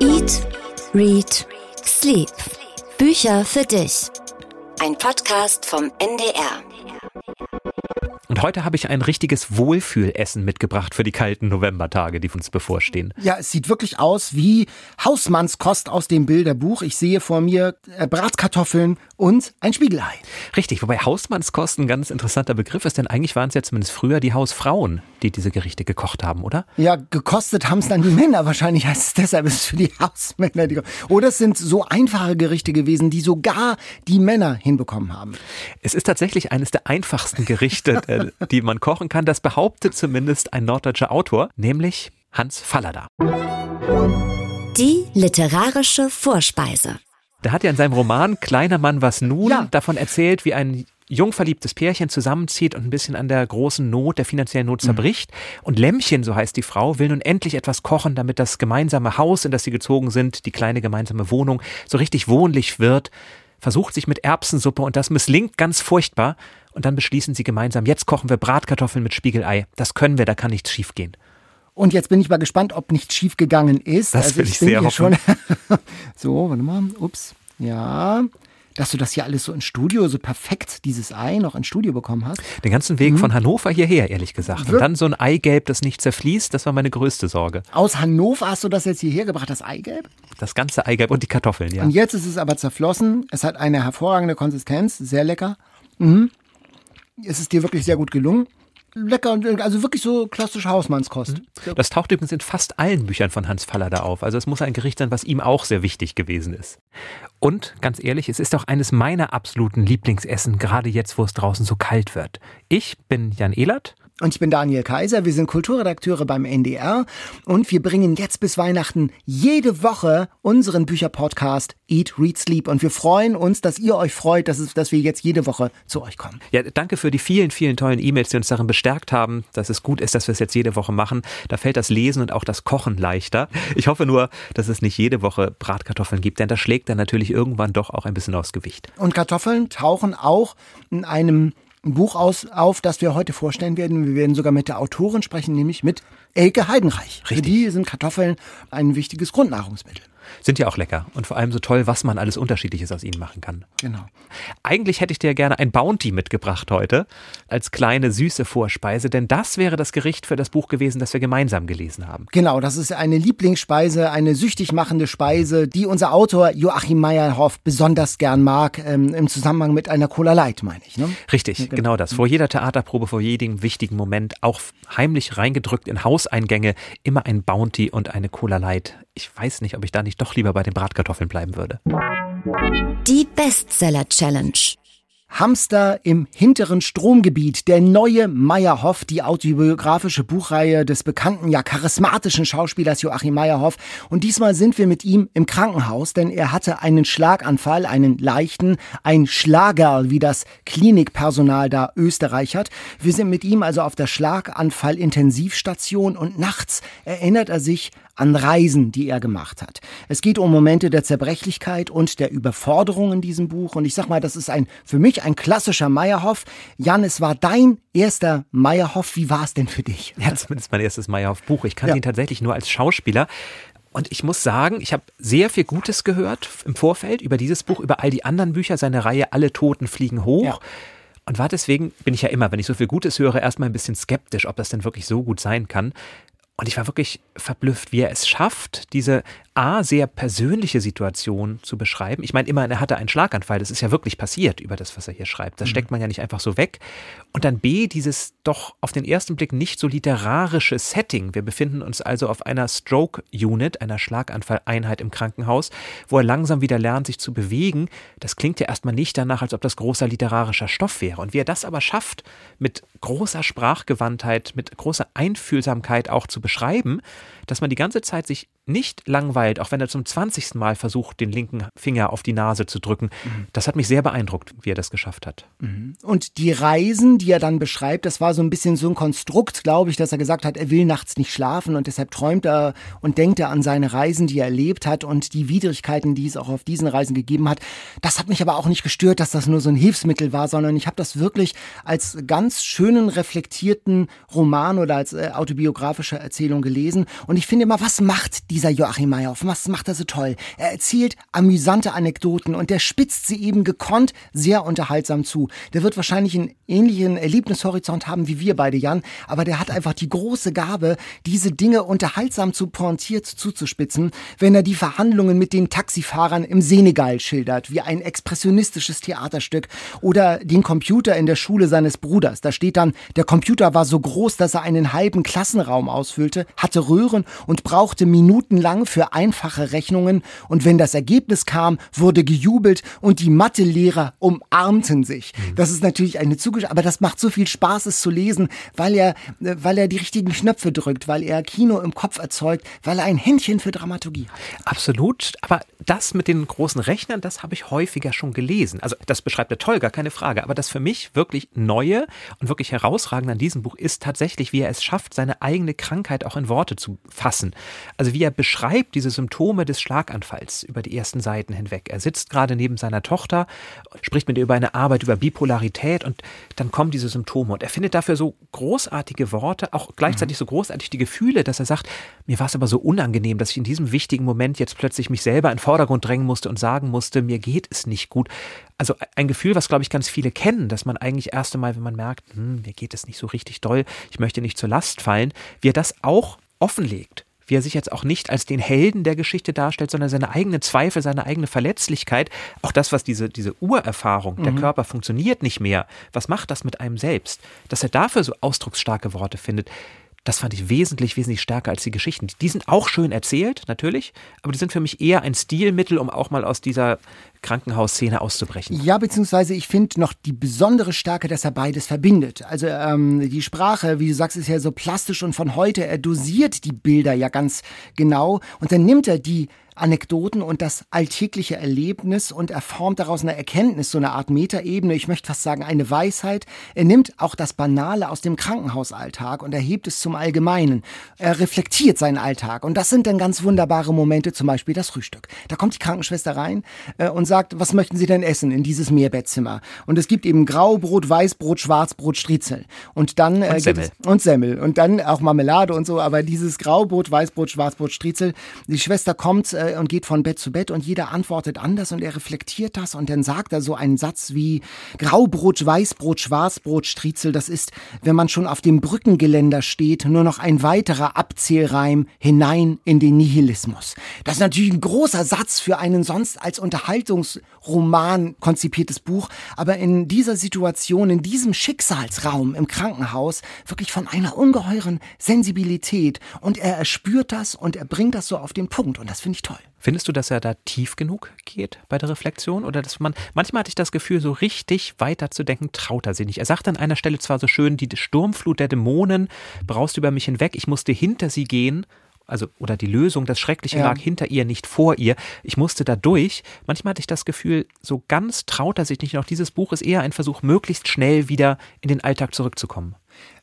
Eat, Read, Sleep. Bücher für dich. Ein Podcast vom NDR. Und heute habe ich ein richtiges Wohlfühlessen mitgebracht für die kalten Novembertage, die uns bevorstehen. Ja, es sieht wirklich aus wie Hausmannskost aus dem Bilderbuch. Ich sehe vor mir äh, Bratkartoffeln und ein Spiegelei. Richtig, wobei Hausmannskost ein ganz interessanter Begriff ist, denn eigentlich waren es ja zumindest früher die Hausfrauen, die diese Gerichte gekocht haben, oder? Ja, gekostet haben es dann die Männer. Wahrscheinlich heißt es deshalb, es ist für die Hausmänner. Die oder es sind so einfache Gerichte gewesen, die sogar die Männer hinbekommen haben. Es ist tatsächlich eines der einfachsten Gerichte, die man kochen kann. Das behauptet zumindest ein norddeutscher Autor, nämlich Hans Fallada. Die literarische Vorspeise. Der hat ja in seinem Roman Kleiner Mann was nun ja. davon erzählt, wie ein jungverliebtes Pärchen zusammenzieht und ein bisschen an der großen Not, der finanziellen Not zerbricht. Mhm. Und Lämmchen, so heißt die Frau, will nun endlich etwas kochen, damit das gemeinsame Haus, in das sie gezogen sind, die kleine gemeinsame Wohnung, so richtig wohnlich wird. Versucht sich mit Erbsensuppe und das misslingt ganz furchtbar. Und dann beschließen sie gemeinsam, jetzt kochen wir Bratkartoffeln mit Spiegelei. Das können wir, da kann nichts schiefgehen. Und jetzt bin ich mal gespannt, ob nichts schiefgegangen ist. Das also will ich, ich sehr hoffen. Schon so, warte mal. Ups. Ja dass du das hier alles so ins Studio, so perfekt dieses Ei noch ins Studio bekommen hast. Den ganzen Weg mhm. von Hannover hierher, ehrlich gesagt. Und dann so ein Eigelb, das nicht zerfließt, das war meine größte Sorge. Aus Hannover hast du das jetzt hierher gebracht, das Eigelb? Das ganze Eigelb und die Kartoffeln, ja. Und jetzt ist es aber zerflossen. Es hat eine hervorragende Konsistenz, sehr lecker. Mhm. Es ist dir wirklich sehr gut gelungen lecker, also wirklich so klassische Hausmannskost. Mhm. Das taucht übrigens in fast allen Büchern von Hans Fallada auf. Also es muss ein Gericht sein, was ihm auch sehr wichtig gewesen ist. Und ganz ehrlich, es ist auch eines meiner absoluten Lieblingsessen, gerade jetzt, wo es draußen so kalt wird. Ich bin Jan Ehlert und ich bin Daniel Kaiser, wir sind Kulturredakteure beim NDR und wir bringen jetzt bis Weihnachten jede Woche unseren Bücherpodcast Eat, Read, Sleep und wir freuen uns, dass ihr euch freut, dass, es, dass wir jetzt jede Woche zu euch kommen. Ja, danke für die vielen, vielen tollen E-Mails, die uns darin bestärkt haben, dass es gut ist, dass wir es jetzt jede Woche machen. Da fällt das Lesen und auch das Kochen leichter. Ich hoffe nur, dass es nicht jede Woche Bratkartoffeln gibt, denn das schlägt dann natürlich irgendwann doch auch ein bisschen aufs Gewicht. Und Kartoffeln tauchen auch in einem ein Buch aus, auf, das wir heute vorstellen werden. Wir werden sogar mit der Autorin sprechen, nämlich mit Elke Heidenreich. Richtig. Für die sind Kartoffeln ein wichtiges Grundnahrungsmittel. Sind ja auch lecker und vor allem so toll, was man alles Unterschiedliches aus ihnen machen kann. Genau. Eigentlich hätte ich dir gerne ein Bounty mitgebracht heute als kleine süße Vorspeise, denn das wäre das Gericht für das Buch gewesen, das wir gemeinsam gelesen haben. Genau, das ist eine Lieblingsspeise, eine süchtig machende Speise, die unser Autor Joachim Meyerhoff besonders gern mag, ähm, im Zusammenhang mit einer Cola Light, meine ich. Ne? Richtig, ja, genau. genau das. Vor jeder Theaterprobe, vor jedem wichtigen Moment, auch heimlich reingedrückt in Hauseingänge, immer ein Bounty und eine Cola Light. Ich weiß nicht, ob ich da nicht doch lieber bei den Bratkartoffeln bleiben würde. Die Bestseller Challenge. Hamster im hinteren Stromgebiet, der neue Meyerhoff, die autobiografische Buchreihe des bekannten, ja charismatischen Schauspielers Joachim Meyerhoff. Und diesmal sind wir mit ihm im Krankenhaus, denn er hatte einen Schlaganfall, einen leichten, ein Schlagerl, wie das Klinikpersonal da österreichert. Wir sind mit ihm also auf der Schlaganfall-Intensivstation und nachts erinnert er sich an Reisen, die er gemacht hat. Es geht um Momente der Zerbrechlichkeit und der Überforderung in diesem Buch. Und ich sag mal, das ist ein, für mich ein klassischer Meyerhoff. Jan, es war dein erster Meyerhoff. Wie war es denn für dich? Ja, zumindest mein erstes Meyerhoff-Buch. Ich kannte ja. ihn tatsächlich nur als Schauspieler. Und ich muss sagen, ich habe sehr viel Gutes gehört im Vorfeld über dieses Buch, über all die anderen Bücher, seine Reihe Alle Toten fliegen hoch. Ja. Und war deswegen, bin ich ja immer, wenn ich so viel Gutes höre, erstmal ein bisschen skeptisch, ob das denn wirklich so gut sein kann. Und ich war wirklich verblüfft, wie er es schafft, diese A, sehr persönliche Situation zu beschreiben. Ich meine, immerhin, er hatte einen Schlaganfall, das ist ja wirklich passiert über das, was er hier schreibt. Das mhm. steckt man ja nicht einfach so weg. Und dann B, dieses doch auf den ersten Blick nicht so literarische Setting. Wir befinden uns also auf einer Stroke-Unit, einer Schlaganfalleinheit im Krankenhaus, wo er langsam wieder lernt, sich zu bewegen. Das klingt ja erstmal nicht danach, als ob das großer literarischer Stoff wäre. Und wie er das aber schafft, mit großer Sprachgewandtheit, mit großer Einfühlsamkeit auch zu beschreiben, dass man die ganze Zeit sich nicht langweilt, auch wenn er zum 20. Mal versucht, den linken Finger auf die Nase zu drücken. Mhm. Das hat mich sehr beeindruckt, wie er das geschafft hat. Mhm. Und die Reisen, die er dann beschreibt, das war so ein bisschen so ein Konstrukt, glaube ich, dass er gesagt hat, er will nachts nicht schlafen und deshalb träumt er und denkt er an seine Reisen, die er erlebt hat und die Widrigkeiten, die es auch auf diesen Reisen gegeben hat. Das hat mich aber auch nicht gestört, dass das nur so ein Hilfsmittel war, sondern ich habe das wirklich als ganz schönen, reflektierten Roman oder als äh, autobiografische Erzählung gelesen. Und ich finde immer, was macht dieser Joachim Meyer Meyerhoff, was macht er so toll? Er erzählt amüsante Anekdoten und der spitzt sie eben gekonnt sehr unterhaltsam zu. Der wird wahrscheinlich einen ähnlichen Erlebnishorizont haben wie wir beide, Jan, aber der hat einfach die große Gabe, diese Dinge unterhaltsam zu pointiert zuzuspitzen, wenn er die Verhandlungen mit den Taxifahrern im Senegal schildert, wie ein expressionistisches Theaterstück oder den Computer in der Schule seines Bruders. Da steht dann, der Computer war so groß, dass er einen halben Klassenraum ausfüllte, hatte Röhren und brauchte minutenlang für einfache Rechnungen und wenn das Ergebnis kam, wurde gejubelt und die Mathelehrer umarmten sich. Mhm. Das ist natürlich eine Zugeständnis, aber das macht so viel Spaß, es zu lesen, weil er, weil er die richtigen Knöpfe drückt, weil er Kino im Kopf erzeugt, weil er ein Händchen für Dramaturgie hat. Absolut, aber das mit den großen Rechnern, das habe ich häufiger schon gelesen. Also das beschreibt der Toll, gar keine Frage, aber das für mich wirklich Neue und wirklich herausragend an diesem Buch ist tatsächlich, wie er es schafft, seine eigene Krankheit auch in Worte zu fassen. Also wie er beschreibt diese Symptome des Schlaganfalls über die ersten Seiten hinweg. Er sitzt gerade neben seiner Tochter, spricht mit ihr über eine Arbeit über Bipolarität und dann kommen diese Symptome und er findet dafür so großartige Worte, auch gleichzeitig so großartig die Gefühle, dass er sagt, mir war es aber so unangenehm, dass ich in diesem wichtigen Moment jetzt plötzlich mich selber in den Vordergrund drängen musste und sagen musste, mir geht es nicht gut. Also ein Gefühl, was glaube ich ganz viele kennen, dass man eigentlich erst einmal, wenn man merkt, hm, mir geht es nicht so richtig doll, ich möchte nicht zur Last fallen, wie er das auch offenlegt wie er sich jetzt auch nicht als den Helden der Geschichte darstellt, sondern seine eigenen Zweifel, seine eigene Verletzlichkeit, auch das, was diese, diese Urerfahrung, mhm. der Körper funktioniert nicht mehr, was macht das mit einem selbst, dass er dafür so ausdrucksstarke Worte findet, das fand ich wesentlich, wesentlich stärker als die Geschichten. Die sind auch schön erzählt, natürlich, aber die sind für mich eher ein Stilmittel, um auch mal aus dieser Krankenhausszene auszubrechen. Ja, beziehungsweise ich finde noch die besondere Stärke, dass er beides verbindet. Also ähm, die Sprache, wie du sagst, ist ja so plastisch und von heute, er dosiert die Bilder ja ganz genau und dann nimmt er die Anekdoten und das alltägliche Erlebnis und er formt daraus eine Erkenntnis, so eine Art Metaebene, ich möchte fast sagen eine Weisheit. Er nimmt auch das Banale aus dem Krankenhausalltag und erhebt es zum Allgemeinen. Er reflektiert seinen Alltag und das sind dann ganz wunderbare Momente, zum Beispiel das Frühstück. Da kommt die Krankenschwester rein äh, und sagt, was möchten Sie denn essen in dieses Mehrbettzimmer? Und es gibt eben Graubrot, Weißbrot, Schwarzbrot, Striezel. Und dann äh, und Semmel. Es, und Semmel. Und dann auch Marmelade und so, aber dieses Graubrot, Weißbrot, Schwarzbrot, Striezel. Die Schwester kommt äh, und geht von Bett zu Bett und jeder antwortet anders und er reflektiert das und dann sagt er so einen Satz wie Graubrot, Weißbrot, Schwarzbrot, Striezel, das ist, wenn man schon auf dem Brückengeländer steht, nur noch ein weiterer Abzählreim hinein in den Nihilismus. Das ist natürlich ein großer Satz für einen sonst als Unterhaltungsroman konzipiertes Buch, aber in dieser Situation, in diesem Schicksalsraum im Krankenhaus, wirklich von einer ungeheuren Sensibilität und er erspürt das und er bringt das so auf den Punkt und das finde ich toll. Findest du, dass er da tief genug geht bei der Reflexion? Oder dass man, manchmal hatte ich das Gefühl, so richtig weiterzudenken, traut er sich nicht. Er sagt an einer Stelle zwar so schön, die Sturmflut der Dämonen braust über mich hinweg, ich musste hinter sie gehen also oder die Lösung, das Schreckliche ja. lag hinter ihr, nicht vor ihr. Ich musste da durch. Manchmal hatte ich das Gefühl, so ganz traut er sich nicht. Und auch dieses Buch ist eher ein Versuch, möglichst schnell wieder in den Alltag zurückzukommen.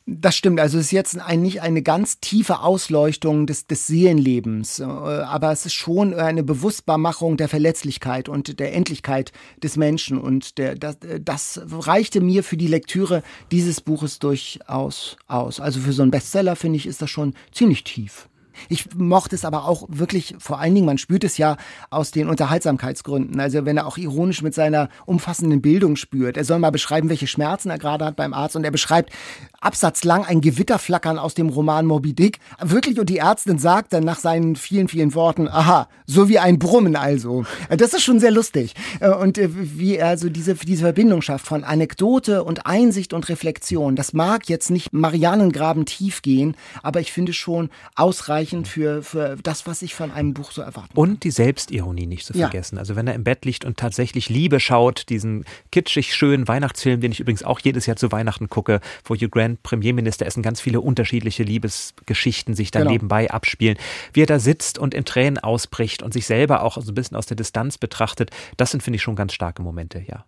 Das stimmt. Also es ist jetzt ein, nicht eine ganz tiefe Ausleuchtung des, des Seelenlebens, äh, aber es ist schon eine Bewusstbarmachung der Verletzlichkeit und der Endlichkeit des Menschen. Und der, das, das reichte mir für die Lektüre dieses Buches durchaus aus. Also für so einen Bestseller, finde ich, ist das schon ziemlich tief. Ich mochte es aber auch wirklich, vor allen Dingen, man spürt es ja aus den Unterhaltsamkeitsgründen. Also wenn er auch ironisch mit seiner umfassenden Bildung spürt. Er soll mal beschreiben, welche Schmerzen er gerade hat beim Arzt und er beschreibt absatzlang ein Gewitterflackern aus dem Roman Moby Dick. Wirklich, und die Ärztin sagt dann nach seinen vielen, vielen Worten, aha, so wie ein Brummen also. Das ist schon sehr lustig. Äh, und äh, wie er also diese, diese Verbindung schafft von Anekdote und Einsicht und Reflexion. Das mag jetzt nicht Marianengraben tief gehen, aber ich finde schon ausreichend ausreichend für, für das, was ich von einem Buch so erwarten kann. Und die Selbstironie nicht zu vergessen. Ja. Also wenn er im Bett liegt und tatsächlich Liebe schaut, diesen kitschig schönen Weihnachtsfilm, den ich übrigens auch jedes Jahr zu Weihnachten gucke, wo Hugh Grant Premierminister ist und ganz viele unterschiedliche Liebesgeschichten sich da genau. nebenbei abspielen. Wie er da sitzt und in Tränen ausbricht und sich selber auch so ein bisschen aus der Distanz betrachtet, das sind, finde ich, schon ganz starke Momente, ja.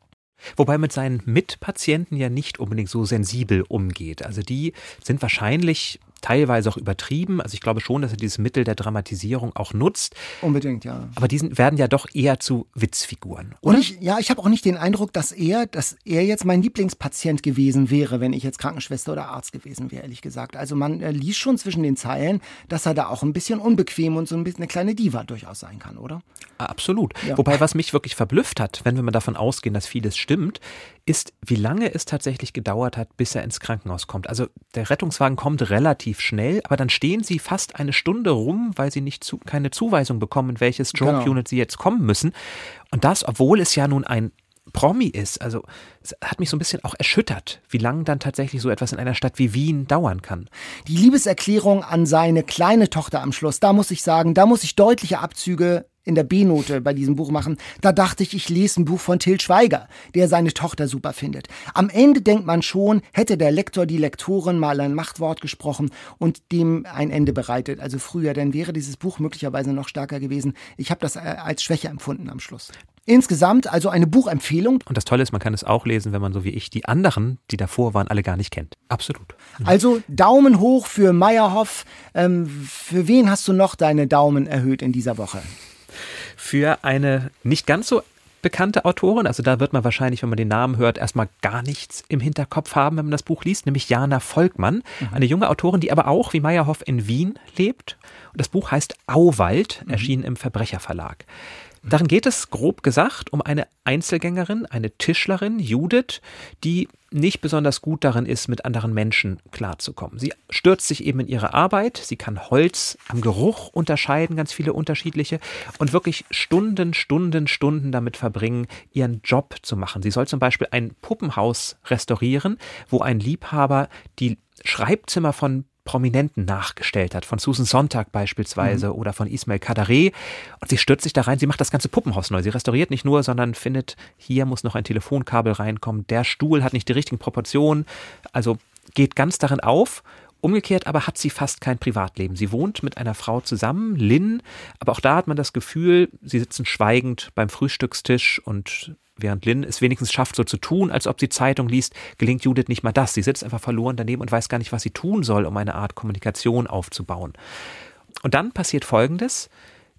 Wobei mit seinen Mitpatienten ja nicht unbedingt so sensibel umgeht. Also die sind wahrscheinlich teilweise auch übertrieben. Also ich glaube schon, dass er dieses Mittel der Dramatisierung auch nutzt. Unbedingt, ja. Aber die werden ja doch eher zu Witzfiguren. Oder? Und ich, ja, ich habe auch nicht den Eindruck, dass er, dass er jetzt mein Lieblingspatient gewesen wäre, wenn ich jetzt Krankenschwester oder Arzt gewesen wäre, ehrlich gesagt. Also man äh, liest schon zwischen den Zeilen, dass er da auch ein bisschen unbequem und so ein bisschen eine kleine Diva durchaus sein kann, oder? Absolut. Ja. Wobei, was mich wirklich verblüfft hat, wenn wir mal davon ausgehen, dass vieles stimmt, ist, wie lange es tatsächlich gedauert hat, bis er ins Krankenhaus kommt. Also der Rettungswagen kommt relativ schnell, aber dann stehen sie fast eine Stunde rum, weil sie nicht zu, keine Zuweisung bekommen, in welches Stroke genau. Unit sie jetzt kommen müssen. Und das, obwohl es ja nun ein Promi ist. Also es hat mich so ein bisschen auch erschüttert, wie lange dann tatsächlich so etwas in einer Stadt wie Wien dauern kann. Die Liebeserklärung an seine kleine Tochter am Schluss, da muss ich sagen, da muss ich deutliche Abzüge in der B-Note bei diesem Buch machen, da dachte ich, ich lese ein Buch von Till Schweiger, der seine Tochter super findet. Am Ende denkt man schon, hätte der Lektor die Lektorin mal ein Machtwort gesprochen und dem ein Ende bereitet, also früher, dann wäre dieses Buch möglicherweise noch stärker gewesen. Ich habe das äh, als Schwäche empfunden am Schluss. Insgesamt also eine Buchempfehlung. Und das Tolle ist, man kann es auch lesen, wenn man so wie ich die anderen, die davor waren, alle gar nicht kennt. Absolut. Mhm. Also Daumen hoch für Meyerhoff. Ähm, für wen hast du noch deine Daumen erhöht in dieser Woche? Für eine nicht ganz so bekannte Autorin. Also da wird man wahrscheinlich, wenn man den Namen hört, erstmal gar nichts im Hinterkopf haben, wenn man das Buch liest, nämlich Jana Volkmann, mhm. eine junge Autorin, die aber auch wie Meyerhoff in Wien lebt. Und das Buch heißt Auwald, mhm. erschienen im Verbrecherverlag. Darin geht es grob gesagt um eine Einzelgängerin, eine Tischlerin, Judith, die nicht besonders gut darin ist, mit anderen Menschen klarzukommen. Sie stürzt sich eben in ihre Arbeit, sie kann Holz am Geruch unterscheiden, ganz viele unterschiedliche, und wirklich Stunden, Stunden, Stunden damit verbringen, ihren Job zu machen. Sie soll zum Beispiel ein Puppenhaus restaurieren, wo ein Liebhaber die Schreibzimmer von Prominenten nachgestellt hat, von Susan Sonntag beispielsweise mhm. oder von Ismail Kadare. Und sie stürzt sich da rein, sie macht das ganze Puppenhaus neu. Sie restauriert nicht nur, sondern findet, hier muss noch ein Telefonkabel reinkommen, der Stuhl hat nicht die richtigen Proportionen, also geht ganz darin auf Umgekehrt aber hat sie fast kein Privatleben. Sie wohnt mit einer Frau zusammen, Lynn, aber auch da hat man das Gefühl, sie sitzen schweigend beim Frühstückstisch und während Lynn es wenigstens schafft, so zu tun, als ob sie Zeitung liest, gelingt Judith nicht mal das. Sie sitzt einfach verloren daneben und weiß gar nicht, was sie tun soll, um eine Art Kommunikation aufzubauen. Und dann passiert Folgendes.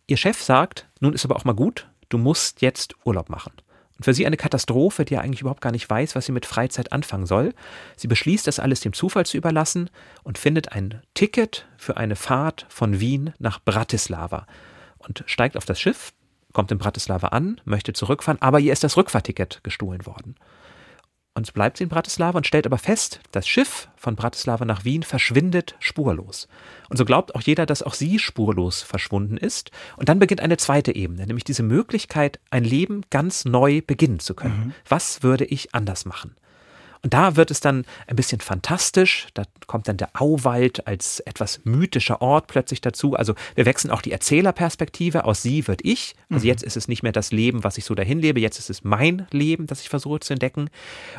Ihr Chef sagt, nun ist aber auch mal gut, du musst jetzt Urlaub machen. Und für sie eine Katastrophe, die er eigentlich überhaupt gar nicht weiß, was sie mit Freizeit anfangen soll. Sie beschließt, das alles dem Zufall zu überlassen und findet ein Ticket für eine Fahrt von Wien nach Bratislava und steigt auf das Schiff, kommt in Bratislava an, möchte zurückfahren, aber ihr ist das Rückfahrticket gestohlen worden. Und bleibt sie in Bratislava und stellt aber fest, das Schiff von Bratislava nach Wien verschwindet spurlos. Und so glaubt auch jeder, dass auch sie spurlos verschwunden ist. Und dann beginnt eine zweite Ebene, nämlich diese Möglichkeit, ein Leben ganz neu beginnen zu können. Mhm. Was würde ich anders machen? Und da wird es dann ein bisschen fantastisch. Da kommt dann der Auwald als etwas mythischer Ort plötzlich dazu. Also wir wechseln auch die Erzählerperspektive. Aus sie wird ich. Also mhm. jetzt ist es nicht mehr das Leben, was ich so dahin lebe. Jetzt ist es mein Leben, das ich versuche zu entdecken.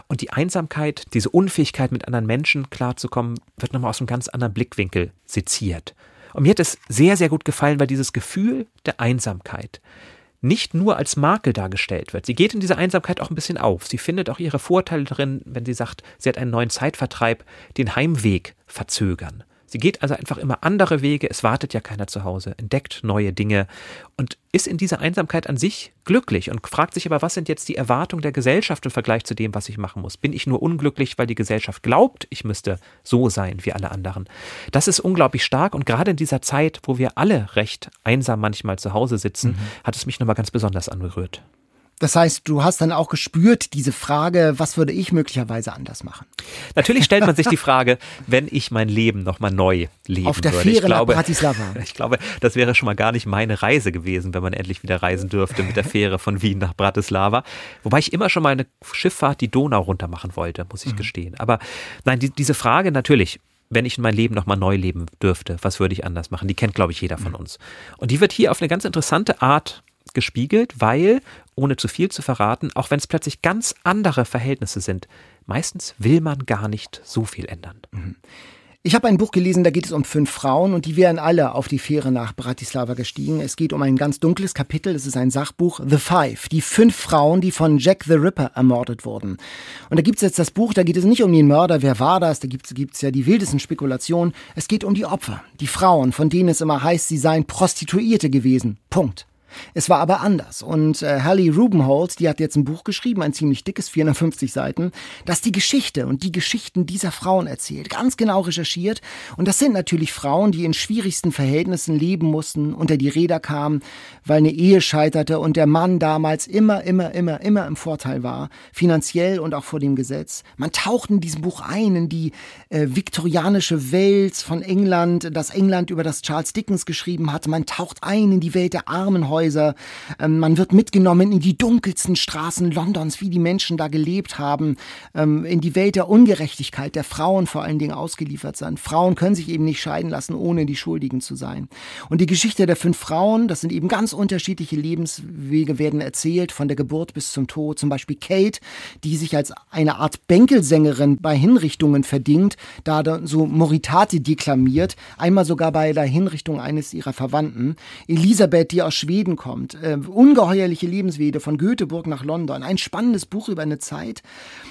Und die Einsamkeit, diese Unfähigkeit, mit anderen Menschen klarzukommen, wird nochmal aus einem ganz anderen Blickwinkel seziert. Und mir hat es sehr, sehr gut gefallen, weil dieses Gefühl der Einsamkeit, nicht nur als Makel dargestellt wird. Sie geht in dieser Einsamkeit auch ein bisschen auf. Sie findet auch ihre Vorteile drin, wenn sie sagt, sie hat einen neuen Zeitvertreib, den Heimweg verzögern. Sie geht also einfach immer andere Wege, es wartet ja keiner zu Hause, entdeckt neue Dinge und ist in dieser Einsamkeit an sich glücklich und fragt sich aber, was sind jetzt die Erwartungen der Gesellschaft im Vergleich zu dem, was ich machen muss? Bin ich nur unglücklich, weil die Gesellschaft glaubt, ich müsste so sein wie alle anderen? Das ist unglaublich stark und gerade in dieser Zeit, wo wir alle recht einsam manchmal zu Hause sitzen, mhm. hat es mich nochmal ganz besonders angerührt. Das heißt, du hast dann auch gespürt, diese Frage, was würde ich möglicherweise anders machen? Natürlich stellt man sich die Frage, wenn ich mein Leben nochmal neu leben Auf der würde. Fähre ich glaube, nach Bratislava. Ich glaube, das wäre schon mal gar nicht meine Reise gewesen, wenn man endlich wieder reisen dürfte mit der Fähre von Wien nach Bratislava. Wobei ich immer schon mal eine Schifffahrt die Donau runter machen wollte, muss ich mhm. gestehen. Aber nein, die, diese Frage natürlich, wenn ich mein Leben nochmal neu leben dürfte, was würde ich anders machen? Die kennt, glaube ich, jeder von mhm. uns. Und die wird hier auf eine ganz interessante Art gespiegelt, weil, ohne zu viel zu verraten, auch wenn es plötzlich ganz andere Verhältnisse sind, meistens will man gar nicht so viel ändern. Mhm. Ich habe ein Buch gelesen, da geht es um fünf Frauen und die wären alle auf die Fähre nach Bratislava gestiegen. Es geht um ein ganz dunkles Kapitel. Es ist ein Sachbuch, The Five, die fünf Frauen, die von Jack the Ripper ermordet wurden. Und da gibt es jetzt das Buch, da geht es nicht um den Mörder, wer war das, da gibt es ja die wildesten Spekulationen. Es geht um die Opfer, die Frauen, von denen es immer heißt, sie seien Prostituierte gewesen. Punkt. Es war aber anders. Und äh, Hallie Rubenholz, die hat jetzt ein Buch geschrieben, ein ziemlich dickes, 450 Seiten, das die Geschichte und die Geschichten dieser Frauen erzählt, ganz genau recherchiert. Und das sind natürlich Frauen, die in schwierigsten Verhältnissen leben mussten, unter die Räder kamen, weil eine Ehe scheiterte und der Mann damals immer, immer, immer, immer im Vorteil war, finanziell und auch vor dem Gesetz. Man taucht in diesem Buch ein in die äh, viktorianische Welt von England, das England, über das Charles Dickens geschrieben hat. Man taucht ein in die Welt der Armenhäuser Häuser. Ähm, man wird mitgenommen in die dunkelsten Straßen Londons, wie die Menschen da gelebt haben, ähm, in die Welt der Ungerechtigkeit, der Frauen vor allen Dingen ausgeliefert sind. Frauen können sich eben nicht scheiden lassen, ohne die Schuldigen zu sein. Und die Geschichte der fünf Frauen, das sind eben ganz unterschiedliche Lebenswege, werden erzählt, von der Geburt bis zum Tod. Zum Beispiel Kate, die sich als eine Art Bänkelsängerin bei Hinrichtungen verdingt, da so Moritate deklamiert, einmal sogar bei der Hinrichtung eines ihrer Verwandten. Elisabeth, die aus Schweden Leben kommt. Äh, ungeheuerliche Lebenswege von Göteborg nach London. Ein spannendes Buch über eine Zeit.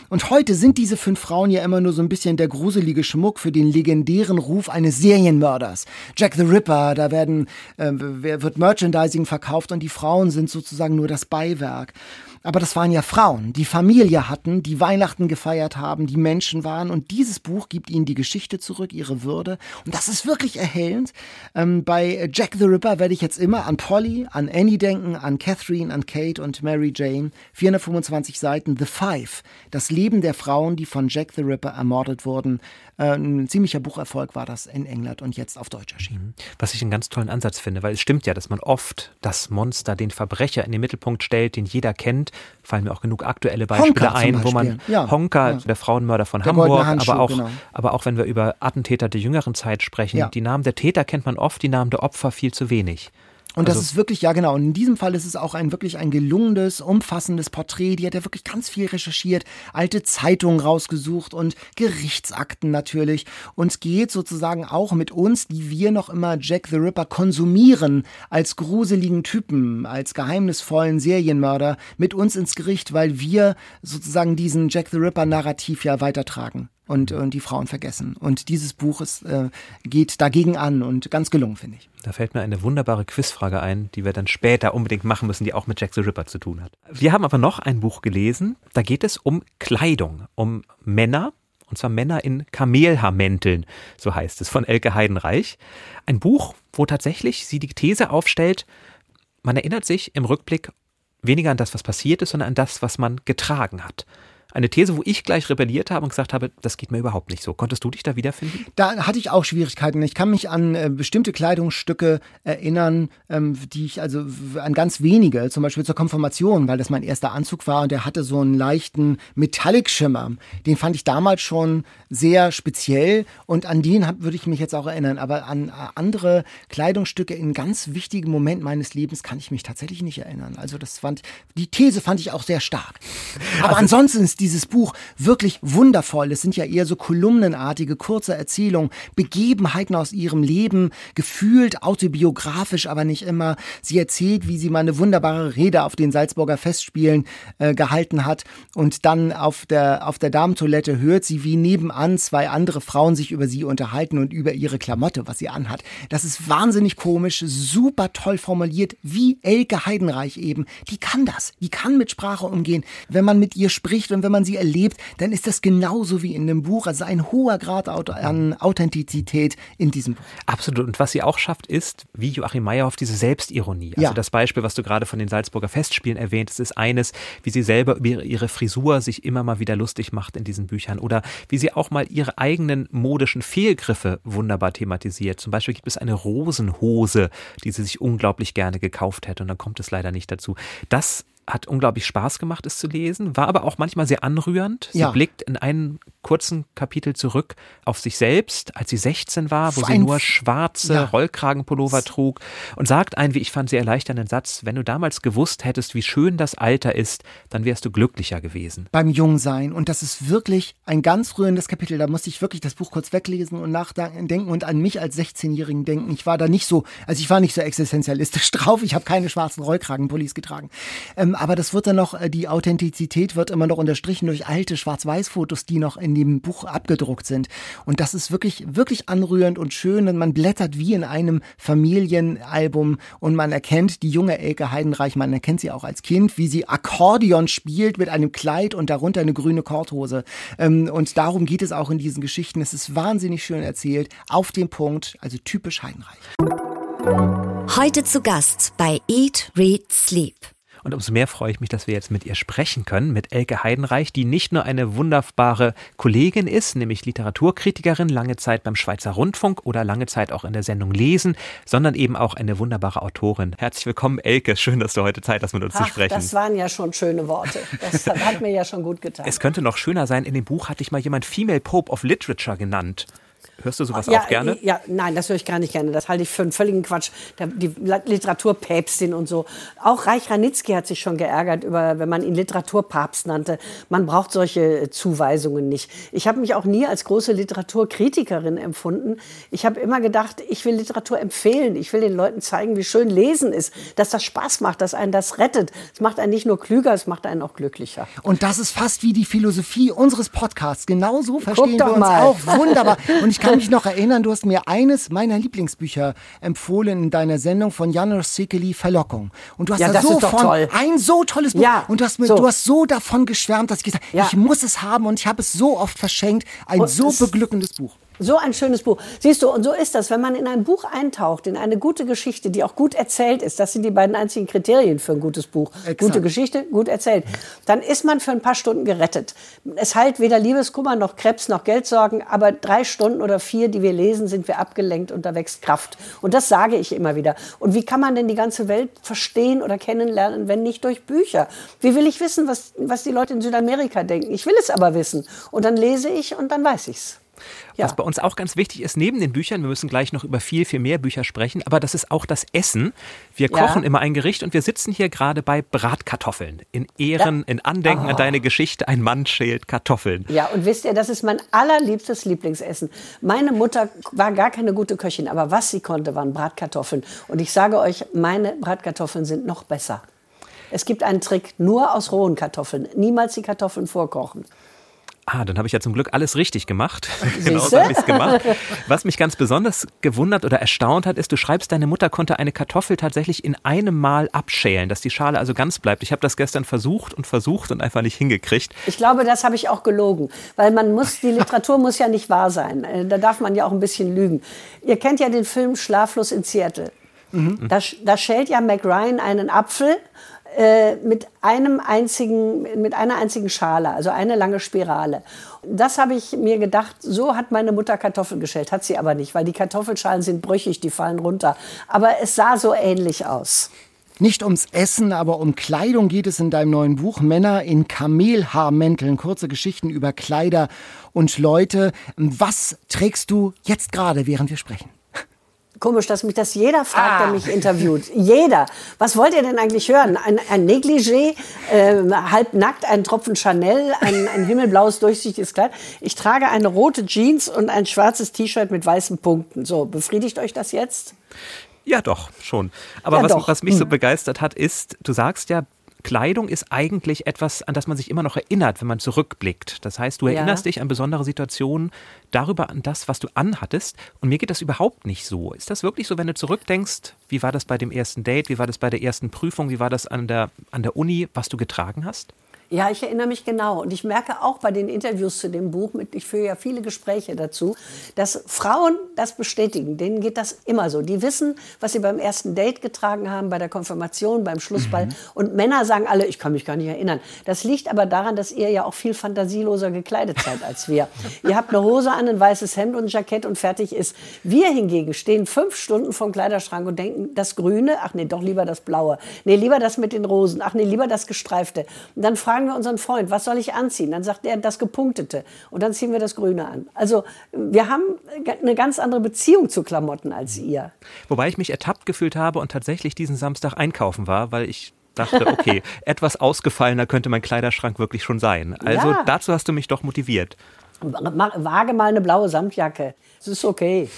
Und heute sind diese fünf Frauen ja immer nur so ein bisschen der gruselige Schmuck für den legendären Ruf eines Serienmörders. Jack the Ripper, da werden, äh, wird Merchandising verkauft und die Frauen sind sozusagen nur das Beiwerk. Aber das waren ja Frauen, die Familie hatten, die Weihnachten gefeiert haben, die Menschen waren. Und dieses Buch gibt ihnen die Geschichte zurück, ihre Würde. Und das ist wirklich erhellend. Ähm, bei Jack the Ripper werde ich jetzt immer an Polly, an Annie denken, an Catherine, an Kate und Mary Jane. 425 Seiten, The Five. Das Leben der Frauen, die von Jack the Ripper ermordet wurden. Äh, ein ziemlicher Bucherfolg war das in England und jetzt auf Deutsch erschienen. Mhm. Was ich einen ganz tollen Ansatz finde, weil es stimmt ja, dass man oft das Monster, den Verbrecher in den Mittelpunkt stellt, den jeder kennt. Fallen mir auch genug aktuelle Beispiele Honka ein, wo man ja, Honka, ja. der Frauenmörder von der Hamburg, aber auch, genau. aber auch wenn wir über Attentäter der jüngeren Zeit sprechen, ja. die Namen der Täter kennt man oft, die Namen der Opfer viel zu wenig. Und also, das ist wirklich, ja genau, und in diesem Fall ist es auch ein wirklich ein gelungenes, umfassendes Porträt. Die hat ja wirklich ganz viel recherchiert, alte Zeitungen rausgesucht und Gerichtsakten natürlich. Und geht sozusagen auch mit uns, die wir noch immer Jack the Ripper konsumieren, als gruseligen Typen, als geheimnisvollen Serienmörder, mit uns ins Gericht, weil wir sozusagen diesen Jack the Ripper Narrativ ja weitertragen und, und die Frauen vergessen. Und dieses Buch ist, äh, geht dagegen an und ganz gelungen, finde ich. Da fällt mir eine wunderbare Quizfrage ein, die wir dann später unbedingt machen müssen, die auch mit Jack the Ripper zu tun hat. Wir haben aber noch ein Buch gelesen, da geht es um Kleidung, um Männer, und zwar Männer in Kamelhaarmänteln, so heißt es, von Elke Heidenreich. Ein Buch, wo tatsächlich sie die These aufstellt, man erinnert sich im Rückblick weniger an das, was passiert ist, sondern an das, was man getragen hat eine These, wo ich gleich rebelliert habe und gesagt habe, das geht mir überhaupt nicht so. Konntest du dich da wiederfinden? Da hatte ich auch Schwierigkeiten. Ich kann mich an äh, bestimmte Kleidungsstücke erinnern, ähm, die ich also an ganz wenige, zum Beispiel zur Konfirmation, weil das mein erster Anzug war und der hatte so einen leichten Metallic-Schimmer. Den fand ich damals schon sehr speziell und an den hab, würde ich mich jetzt auch erinnern. Aber an äh, andere Kleidungsstücke in ganz wichtigen Moment meines Lebens kann ich mich tatsächlich nicht erinnern. Also das fand, die These fand ich auch sehr stark. Aber also, ansonsten ist dieses Buch wirklich wundervoll. Es sind ja eher so kolumnenartige, kurze Erzählungen, Begebenheiten aus ihrem Leben, gefühlt autobiografisch, aber nicht immer. Sie erzählt, wie sie mal eine wunderbare Rede auf den Salzburger Festspielen äh, gehalten hat und dann auf der, auf der Damentoilette hört sie, wie nebenan zwei andere Frauen sich über sie unterhalten und über ihre Klamotte, was sie anhat. Das ist wahnsinnig komisch, super toll formuliert, wie Elke Heidenreich eben. Die kann das. Die kann mit Sprache umgehen. Wenn man mit ihr spricht und wenn wenn man sie erlebt, dann ist das genauso wie in dem Buch. Also ein hoher Grad an Authentizität in diesem Buch. Absolut. Und was sie auch schafft, ist, wie Joachim Meyerhoff, diese Selbstironie. Also ja. das Beispiel, was du gerade von den Salzburger Festspielen erwähnt hast, ist eines, wie sie selber über ihre Frisur sich immer mal wieder lustig macht in diesen Büchern. Oder wie sie auch mal ihre eigenen modischen Fehlgriffe wunderbar thematisiert. Zum Beispiel gibt es eine Rosenhose, die sie sich unglaublich gerne gekauft hätte und dann kommt es leider nicht dazu. Das hat unglaublich Spaß gemacht, es zu lesen, war aber auch manchmal sehr anrührend. Sie Ja. blickt in einen kurzen Kapitel zurück auf sich selbst, als sie 16 war, wo sie Ein- nur schwarze Ja. Rollkragenpullover trug und sagt einen, wie ich fand, sehr erleichternden Satz, wenn du damals gewusst hättest, wie schön das Alter ist, dann wärst du glücklicher gewesen. beim Jungsein. Und das ist wirklich ein ganz rührendes Kapitel. Da musste ich wirklich das Buch kurz weglesen und nachdenken und an mich als 16-Jährigen denken. Ich war da nicht so, also ich war nicht so existenzialistisch drauf. Ich habe keine schwarzen Rollkragenpullis getragen. Ähm, aber das wird dann noch, äh, die Authentizität wird immer noch unterstrichen durch alte Schwarz-Weiß-Fotos, die noch in dem Buch abgedruckt sind. Und das ist wirklich, wirklich anrührend und schön. Und man blättert wie in einem Familienalbum und man erkennt die junge Elke Heidenreich, man erkennt sie auch als Kind, wie sie Akkordeon spielt mit einem Kleid und darunter eine grüne Korthose. Ähm, und darum geht es auch in diesen Geschichten. Es ist wahnsinnig schön erzählt, auf den Punkt, also typisch Heidenreich. Heute zu Gast bei Eat, Read, Sleep. Und umso mehr freue ich mich, dass wir jetzt mit ihr sprechen können, mit Elke Heidenreich, die nicht nur eine wunderbare Kollegin ist, nämlich Literaturkritikerin, lange Zeit beim Schweizer Rundfunk oder lange Zeit auch in der Sendung Lesen, sondern eben auch eine wunderbare Autorin. Herzlich willkommen, Elke. Schön, dass du heute Zeit hast, mit uns zu Ach, sprechen. das waren ja schon schöne Worte. Das hat mir ja schon gut getan. Es könnte noch schöner sein, in dem Buch hatte ich mal jemand Female Pope of Literature genannt. Hörst du sowas ja, auch gerne? Ja, nein, das höre ich gar nicht gerne. Das halte ich für einen völligen Quatsch. Die Literaturpäpstin und so. Auch Reich Ranitzky hat sich schon geärgert, über, wenn man ihn Literaturpapst nannte. Man braucht solche äh, Zuweisungen nicht. Ich habe mich auch nie als große Literaturkritikerin empfunden. Ich habe immer gedacht, ich will Literatur empfehlen. Ich will den Leuten zeigen, wie schön Lesen ist, dass das Spaß macht, dass einen das rettet. Es macht einen nicht nur klüger, es macht einen auch glücklicher. Und das ist fast wie die Philosophie unseres Podcasts. Genauso verstehen doch wir uns mal. auch wunderbar. Und ich kann mich noch erinnern, du hast mir eines meiner Lieblingsbücher empfohlen in deiner Sendung von Janusz Sikeli, Verlockung. Und du hast Ja, da so von, toll. ein so tolles Buch. Ja, und du hast, mir, so. du hast so davon geschwärmt, dass ich gesagt habe, Ja. ich muss es haben und ich habe es so oft verschenkt. Ein Und so es- beglückendes Buch. So ein schönes Buch. Siehst du, und so ist das, wenn man in ein Buch eintaucht, in eine gute Geschichte, die auch gut erzählt ist. Das sind die beiden einzigen Kriterien für ein gutes Buch. Exakt. Gute Geschichte, gut erzählt. Dann ist man für ein paar Stunden gerettet. Es heilt weder Liebeskummer noch Krebs noch Geldsorgen, aber drei Stunden oder vier, die wir lesen, sind wir abgelenkt und da wächst Kraft. Und das sage ich immer wieder. Und wie kann man denn die ganze Welt verstehen oder kennenlernen, wenn nicht durch Bücher? Wie will ich wissen, was, was die Leute in Südamerika denken? Ich will es aber wissen. Und dann lese ich und dann weiß ich's. Ja. Was bei uns auch ganz wichtig ist, neben den Büchern, wir müssen gleich noch über viel, viel mehr Bücher sprechen, aber das ist auch das Essen. Wir Ja. kochen immer ein Gericht und wir sitzen hier gerade bei Bratkartoffeln. In Ehren, in Andenken Oh. an deine Geschichte, ein Mann schält Kartoffeln. Ja, und wisst ihr, das ist mein allerliebstes Lieblingsessen. Meine Mutter war gar keine gute Köchin, aber was sie konnte, waren Bratkartoffeln. Und ich sage euch, meine Bratkartoffeln sind noch besser. Es gibt einen Trick, nur aus rohen Kartoffeln. Niemals die Kartoffeln vorkochen. Ah, dann habe ich ja zum Glück alles richtig gemacht. genau so habe ich es gemacht. Was mich ganz besonders gewundert oder erstaunt hat, ist, du schreibst, deine Mutter konnte eine Kartoffel tatsächlich in einem Mal abschälen, dass die Schale also ganz bleibt. Ich habe das gestern versucht und versucht und einfach nicht hingekriegt. Ich glaube, das habe ich auch gelogen, weil man muss, die Literatur muss ja nicht wahr sein. Äh, Da darf man ja auch ein bisschen lügen. Ihr kennt ja den Film Schlaflos in Seattle. Da, sch- da schält ja Mac Ryan einen Apfel äh, mit einem einzigen, mit einer einzigen Schale, also eine lange Spirale. Das habe ich mir gedacht, so hat meine Mutter Kartoffeln geschält, hat sie aber nicht, weil die Kartoffelschalen sind brüchig, die fallen runter. Aber es sah so ähnlich aus. Nicht ums Essen, aber um Kleidung geht es in deinem neuen Buch Männer in Kamelhaarmänteln. Kurze Geschichten über Kleider und Leute. Was trägst du jetzt gerade, während wir sprechen? Komisch, dass mich das jeder fragt, Ah. der mich interviewt. Jeder. Was wollt ihr denn eigentlich hören? Ein, ein Negligé, äh, halb nackt, ein Tropfen Chanel, ein, ein himmelblaues, durchsichtiges Kleid. Ich trage eine rote Jeans und ein schwarzes T-Shirt mit weißen Punkten. So, befriedigt euch das jetzt? Ja, doch, schon. Aber Ja, was, doch. was mich so begeistert hat, ist, du sagst ja, Kleidung ist eigentlich etwas, an das man sich immer noch erinnert, wenn man zurückblickt. Das heißt, du Ja. erinnerst dich an besondere Situationen darüber, an das, was du anhattest. Und mir geht das überhaupt nicht so. Ist das wirklich so, wenn du zurückdenkst, wie war das bei dem ersten Date, wie war das bei der ersten Prüfung, wie war das an der, an der Uni, was du getragen hast? Ja, ich erinnere mich genau. Und ich merke auch bei den Interviews zu dem Buch, ich führe ja viele Gespräche dazu, dass Frauen das bestätigen. Denen geht das immer so. Die wissen, was sie beim ersten Date getragen haben, bei der Konfirmation, beim Schlussball. Mhm. Und Männer sagen alle, ich kann mich gar nicht erinnern. Das liegt aber daran, dass ihr ja auch viel fantasieloser gekleidet seid als wir. ihr habt eine Hose an, ein weißes Hemd und ein Jackett und fertig ist. Wir hingegen stehen fünf Stunden vom Kleiderschrank und denken, das Grüne, ach nee, doch lieber das Blaue. Nee, lieber das mit den Rosen. Ach nee, lieber das Gestreifte. Und dann fragen wir unseren Freund, was soll ich anziehen? Dann sagt er das Gepunktete. Und dann ziehen wir das Grüne an. Also wir haben eine ganz andere Beziehung zu Klamotten als ihr. Wobei ich mich ertappt gefühlt habe und tatsächlich diesen Samstag einkaufen war, weil ich dachte, okay, etwas ausgefallener könnte mein Kleiderschrank wirklich schon sein. Also ja. dazu hast du mich doch motiviert. Wage mal eine blaue Samtjacke. Es ist okay.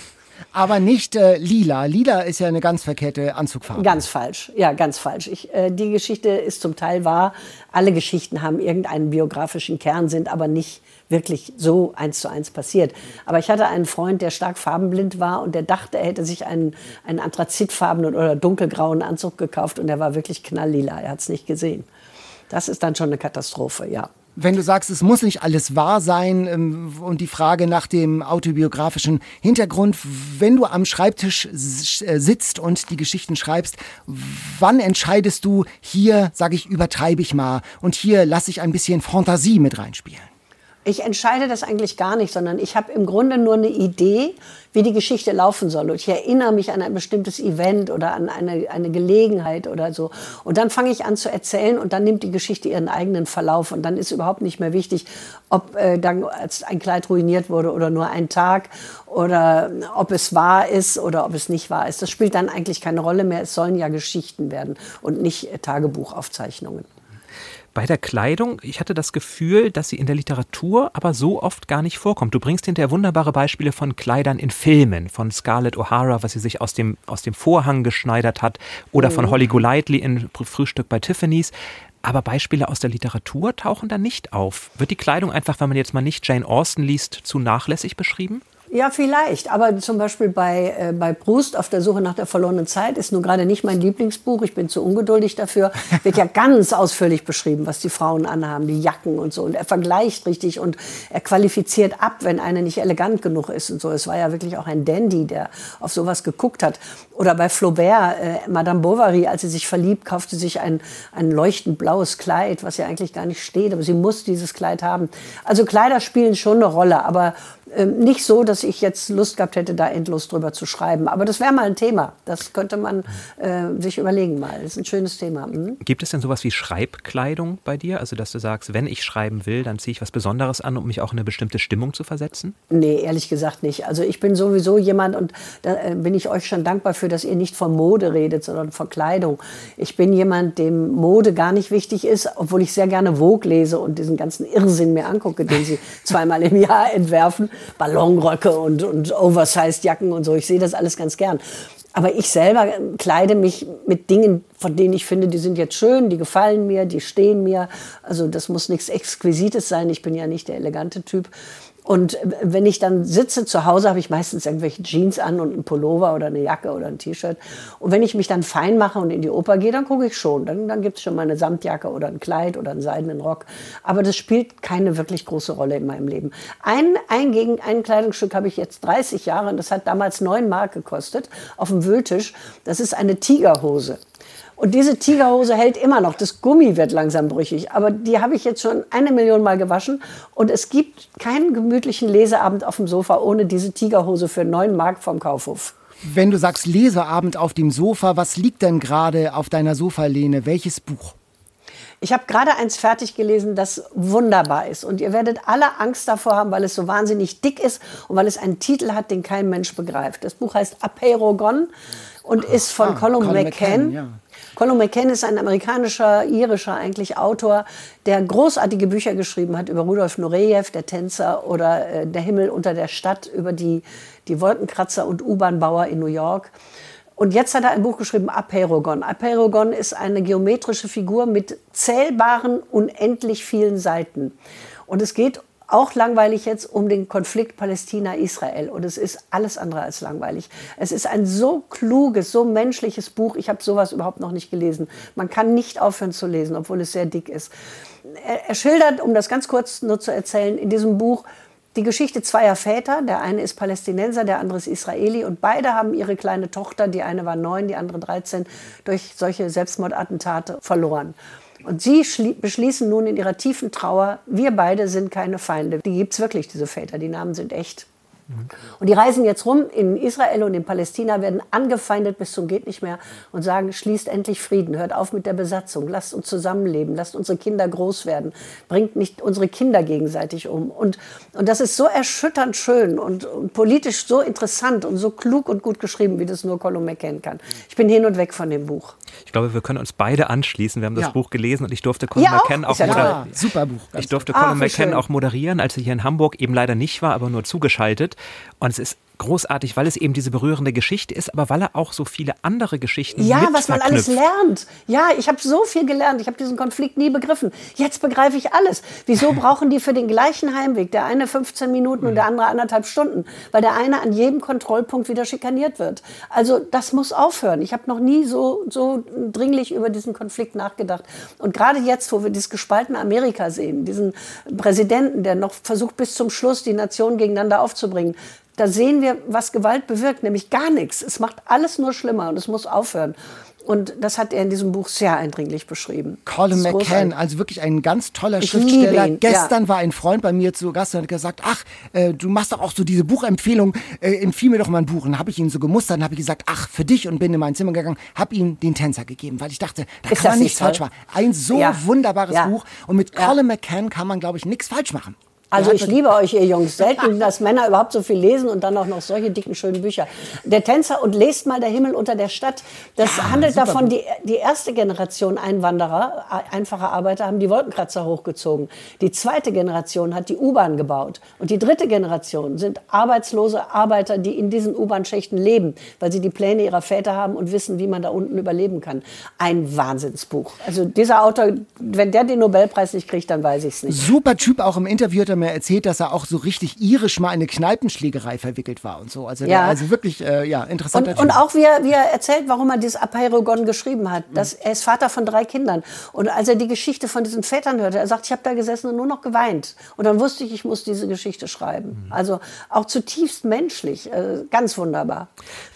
Aber nicht äh, lila. Lila ist ja eine ganz verkehrte Anzugfarbe. Ganz falsch. Ja, ganz falsch. Ich, äh, die Geschichte ist zum Teil wahr. Alle Geschichten haben irgendeinen biografischen Kern, sind aber nicht wirklich so eins zu eins passiert. Aber ich hatte einen Freund, der stark farbenblind war und der dachte, er hätte sich einen, einen anthrazitfarbenen oder dunkelgrauen Anzug gekauft und der war wirklich knalllila. Er hat es nicht gesehen. Das ist dann schon eine Katastrophe, ja wenn du sagst, es muss nicht alles wahr sein ähm, und die Frage nach dem autobiografischen Hintergrund, wenn du am Schreibtisch äh, sitzt und die Geschichten schreibst, wann entscheidest du, hier sage ich, übertreibe ich mal und hier lasse ich ein bisschen Fantasie mit reinspielen? Ich entscheide das eigentlich gar nicht, sondern ich habe im Grunde nur eine Idee, wie die Geschichte laufen soll. Und ich erinnere mich an ein bestimmtes Event oder an eine, eine Gelegenheit oder so. Und dann fange ich an zu erzählen und dann nimmt die Geschichte ihren eigenen Verlauf. Und dann ist überhaupt nicht mehr wichtig, ob äh, dann ein Kleid ruiniert wurde oder nur ein Tag oder ob es wahr ist oder ob es nicht wahr ist. Das spielt dann eigentlich keine Rolle mehr. Es sollen ja Geschichten werden und nicht äh, Tagebuchaufzeichnungen. Bei der Kleidung, ich hatte das Gefühl, dass sie in der Literatur aber so oft gar nicht vorkommt. Du bringst hinterher wunderbare Beispiele von Kleidern in Filmen, von Scarlett O'Hara, was sie sich aus dem, aus dem Vorhang geschneidert hat, oder mhm. von Holly Golightly in Frühstück bei Tiffany's. Aber Beispiele aus der Literatur tauchen da nicht auf. Wird die Kleidung einfach, wenn man jetzt mal nicht Jane Austen liest, zu nachlässig beschrieben? Ja, vielleicht. Aber zum Beispiel bei, äh, bei Proust auf der Suche nach der verlorenen Zeit ist nun gerade nicht mein Lieblingsbuch. Ich bin zu ungeduldig dafür. Wird ja ganz ausführlich beschrieben, was die Frauen anhaben, die Jacken und so. Und er vergleicht richtig und er qualifiziert ab, wenn eine nicht elegant genug ist und so. Es war ja wirklich auch ein Dandy, der auf sowas geguckt hat. Oder bei Flaubert, äh, Madame Bovary, als sie sich verliebt, kaufte sich ein, ein leuchtend blaues Kleid, was ja eigentlich gar nicht steht. Aber sie muss dieses Kleid haben. Also Kleider spielen schon eine Rolle. Aber ähm, nicht so, dass ich jetzt Lust gehabt hätte, da endlos drüber zu schreiben. Aber das wäre mal ein Thema. Das könnte man äh, sich überlegen mal. Das ist ein schönes Thema. Mhm. Gibt es denn sowas wie Schreibkleidung bei dir? Also, dass du sagst, wenn ich schreiben will, dann ziehe ich was Besonderes an, um mich auch in eine bestimmte Stimmung zu versetzen? Nee, ehrlich gesagt nicht. Also, ich bin sowieso jemand und da äh, bin ich euch schon dankbar für, dass ihr nicht von Mode redet, sondern von Kleidung. Ich bin jemand, dem Mode gar nicht wichtig ist, obwohl ich sehr gerne Vogue lese und diesen ganzen Irrsinn mir angucke, den sie zweimal im Jahr entwerfen. Ballonröcke und, und Oversized-Jacken und so. Ich sehe das alles ganz gern. Aber ich selber kleide mich mit Dingen, von denen ich finde, die sind jetzt schön, die gefallen mir, die stehen mir. Also das muss nichts Exquisites sein. Ich bin ja nicht der elegante Typ. Und wenn ich dann sitze zu Hause, habe ich meistens irgendwelche Jeans an und einen Pullover oder eine Jacke oder ein T-Shirt. Und wenn ich mich dann fein mache und in die Oper gehe, dann gucke ich schon. Dann, dann gibt es schon mal eine Samtjacke oder ein Kleid oder einen seidenen Rock. Aber das spielt keine wirklich große Rolle in meinem Leben. Ein, ein, gegen, ein Kleidungsstück habe ich jetzt 30 Jahre und das hat damals 9 Mark gekostet auf dem Wühltisch. Das ist eine Tigerhose. Und diese Tigerhose hält immer noch. Das Gummi wird langsam brüchig. Aber die habe ich jetzt schon eine Million Mal gewaschen. Und es gibt keinen gemütlichen Leseabend auf dem Sofa ohne diese Tigerhose für 9 Mark vom Kaufhof. Wenn du sagst Leseabend auf dem Sofa, was liegt denn gerade auf deiner Sofalehne? Welches Buch? Ich habe gerade eins fertig gelesen, das wunderbar ist. Und ihr werdet alle Angst davor haben, weil es so wahnsinnig dick ist und weil es einen Titel hat, den kein Mensch begreift. Das Buch heißt Apeirogon und ist von ah, Colin, Colin McCann. McCann ja. Colin McCann ist ein amerikanischer, irischer eigentlich Autor, der großartige Bücher geschrieben hat über Rudolf Nureyev, der Tänzer, oder äh, Der Himmel unter der Stadt, über die, die Wolkenkratzer und U-Bahn-Bauer in New York. Und jetzt hat er ein Buch geschrieben, Apeirogon. Apeirogon ist eine geometrische Figur mit zählbaren, unendlich vielen Seiten. Und es geht auch langweilig jetzt um den Konflikt Palästina-Israel. Und es ist alles andere als langweilig. Es ist ein so kluges, so menschliches Buch. Ich habe sowas überhaupt noch nicht gelesen. Man kann nicht aufhören zu lesen, obwohl es sehr dick ist. er, er schildert, um das ganz kurz nur zu erzählen, in diesem Buch die Geschichte zweier Väter. Der eine ist Palästinenser, der andere ist Israeli. Und beide haben ihre kleine Tochter, die eine war neun, die andere 13, durch solche Selbstmordattentate verloren. Und sie beschließen nun in ihrer tiefen Trauer, wir beide sind keine Feinde. Die gibt es wirklich, diese Väter, die Namen sind echt. Und die reisen jetzt rum in Israel und in Palästina, werden angefeindet bis zum geht nicht mehr und sagen, schließt endlich Frieden, hört auf mit der Besatzung, lasst uns zusammenleben, lasst unsere Kinder groß werden, bringt nicht unsere Kinder gegenseitig um. Und, und das ist so erschütternd schön und, und politisch so interessant und so klug und gut geschrieben, wie das nur Colin McCann kann. Ich bin hin und weg von dem Buch. Ich glaube, wir können uns beide anschließen. Wir haben das ja. Buch gelesen und ich durfte Colin ja, McCann auch, auch moderieren. Ja, super Buch. Ich durfte Colin McCann auch moderieren, als er hier in Hamburg eben leider nicht war, aber nur zugeschaltet. Und es ist großartig, weil es eben diese berührende Geschichte ist, aber weil er auch so viele andere Geschichten Ja, was man alles lernt. Ja, ich habe so viel gelernt. Ich habe diesen Konflikt nie begriffen. Jetzt begreife ich alles. Wieso brauchen die für den gleichen Heimweg, der eine 15 Minuten und der andere anderthalb Stunden? Weil der eine an jedem Kontrollpunkt wieder schikaniert wird. Also das muss aufhören. Ich habe noch nie so, so dringlich über diesen Konflikt nachgedacht. Und gerade jetzt, wo wir dieses gespaltene Amerika sehen, diesen Präsidenten, der noch versucht bis zum Schluss die Nation gegeneinander aufzubringen, da sehen wir, was Gewalt bewirkt, nämlich gar nichts. Es macht alles nur schlimmer und es muss aufhören. Und das hat er in diesem Buch sehr eindringlich beschrieben. Colin McCann, also wirklich ein ganz toller ich Schriftsteller. Gestern ja. war ein Freund bei mir zu Gast und hat gesagt, ach, äh, du machst doch auch so diese Buchempfehlung, äh, empfiehl mir doch mal ein Buch. Und habe ich ihn so gemustert und habe ich gesagt, ach, für dich und bin in mein Zimmer gegangen, habe ihm den Tänzer gegeben, weil ich dachte, da Ist kann man nichts falsch machen. Ein so ja. wunderbares ja. Buch und mit Colin McCann kann man, glaube ich, nichts falsch machen. Also ich liebe euch, ihr Jungs. Selten, dass Männer überhaupt so viel lesen und dann auch noch solche dicken, schönen Bücher. Der Tänzer und lest mal der Himmel unter der Stadt. Das ja, handelt davon, die, die erste Generation Einwanderer, einfache Arbeiter, haben die Wolkenkratzer hochgezogen. Die zweite Generation hat die U-Bahn gebaut. Und die dritte Generation sind arbeitslose Arbeiter, die in diesen U-Bahn-Schächten leben, weil sie die Pläne ihrer Väter haben und wissen, wie man da unten überleben kann. Ein Wahnsinnsbuch. Also dieser Autor, wenn der den Nobelpreis nicht kriegt, dann weiß ich es nicht. Super Typ, auch im Interview hat er mir erzählt, dass er auch so richtig irisch mal in eine Kneipenschlägerei verwickelt war und so. Also, ja. Also wirklich, äh, ja, interessant. Und, und, auch wie er, wie er erzählt, warum er dieses Apeirogon geschrieben hat. Dass, Er ist Vater von drei Kindern. Und als er die Geschichte von diesen Vätern hörte, er sagt, ich habe da gesessen und nur noch geweint. Und dann wusste ich, ich muss diese Geschichte schreiben. Mhm. Also auch zutiefst menschlich. Äh, ganz wunderbar.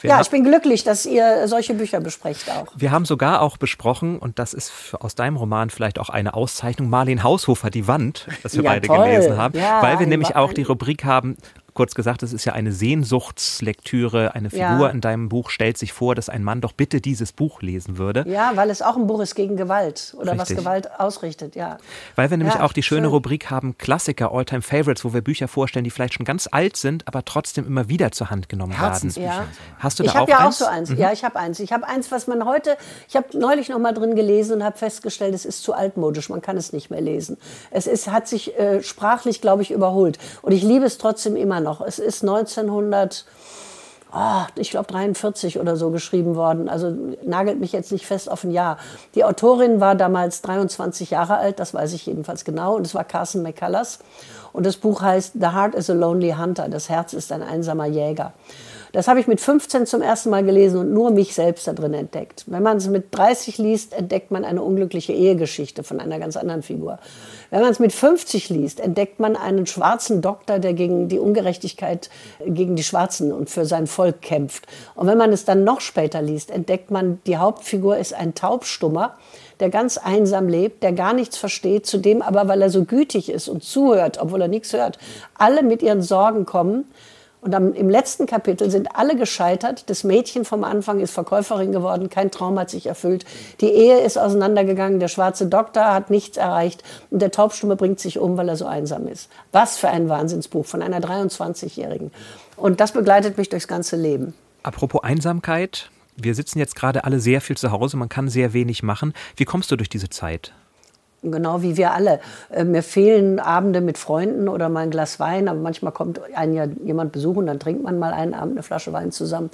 Wir ja, ich bin glücklich, dass ihr solche Bücher besprecht auch. Wir haben sogar auch besprochen, und das ist aus deinem Roman vielleicht auch eine Auszeichnung, Marlene Haushofer, Die Wand, das wir ja, beide toll. gelesen haben. Ja, weil wir nämlich auch die Rubrik haben, kurz gesagt, es ist ja eine Sehnsuchtslektüre. Eine Figur ja. in deinem Buch stellt sich vor, dass ein Mann doch bitte dieses Buch lesen würde. Ja, weil es auch ein Buch ist gegen Gewalt oder Richtig. was Gewalt ausrichtet, ja. Weil wir nämlich ja, auch die schöne schön. Rubrik haben, Klassiker, Alltime Favorites, wo wir Bücher vorstellen, die vielleicht schon ganz alt sind, aber trotzdem immer wieder zur Hand genommen werden. Ja. Hast du da ich auch ja eins? Ich habe ja auch so eins. Mhm. Ja, ich habe eins. Ich habe eins, was man heute, ich habe neulich noch mal drin gelesen und habe festgestellt, es ist zu altmodisch, man kann es nicht mehr lesen. Es ist, hat sich äh, sprachlich, glaube ich, überholt. Und ich liebe es trotzdem immer noch. Es ist 1900 oh, ich glaube 43 oder so geschrieben worden. Also nagelt mich jetzt nicht fest auf ein Jahr. Die Autorin war damals 23 Jahre alt, das weiß ich jedenfalls genau, und es war Carson McCullers. Und das Buch heißt The Heart is a Lonely Hunter. Das Herz ist ein einsamer Jäger. Das habe ich mit 15 zum ersten Mal gelesen und nur mich selbst da drin entdeckt. Wenn man es mit 30 liest, entdeckt man eine unglückliche Ehegeschichte von einer ganz anderen Figur. Wenn man es mit 50 liest, entdeckt man einen schwarzen Doktor, der gegen die Ungerechtigkeit gegen die Schwarzen und für sein Volk kämpft. Und wenn man es dann noch später liest, entdeckt man, die Hauptfigur ist ein Taubstummer, der ganz einsam lebt, der gar nichts versteht, zu dem aber, weil er so gütig ist und zuhört, obwohl er nichts hört, alle mit ihren Sorgen kommen und am, im letzten Kapitel sind alle gescheitert. Das Mädchen vom Anfang ist Verkäuferin geworden, kein Traum hat sich erfüllt. Die Ehe ist auseinandergegangen, der schwarze Doktor hat nichts erreicht und der Taubstumme bringt sich um, weil er so einsam ist. Was für ein Wahnsinnsbuch von einer 23-Jährigen. Und das begleitet mich durchs ganze Leben. Apropos Einsamkeit, wir sitzen jetzt gerade alle sehr viel zu Hause, man kann sehr wenig machen. Wie kommst du durch diese Zeit? Genau wie wir alle. Äh, mir fehlen Abende mit Freunden oder mal ein Glas Wein, aber manchmal kommt einen ja jemand besuchen, dann trinkt man mal einen Abend eine Flasche Wein zusammen.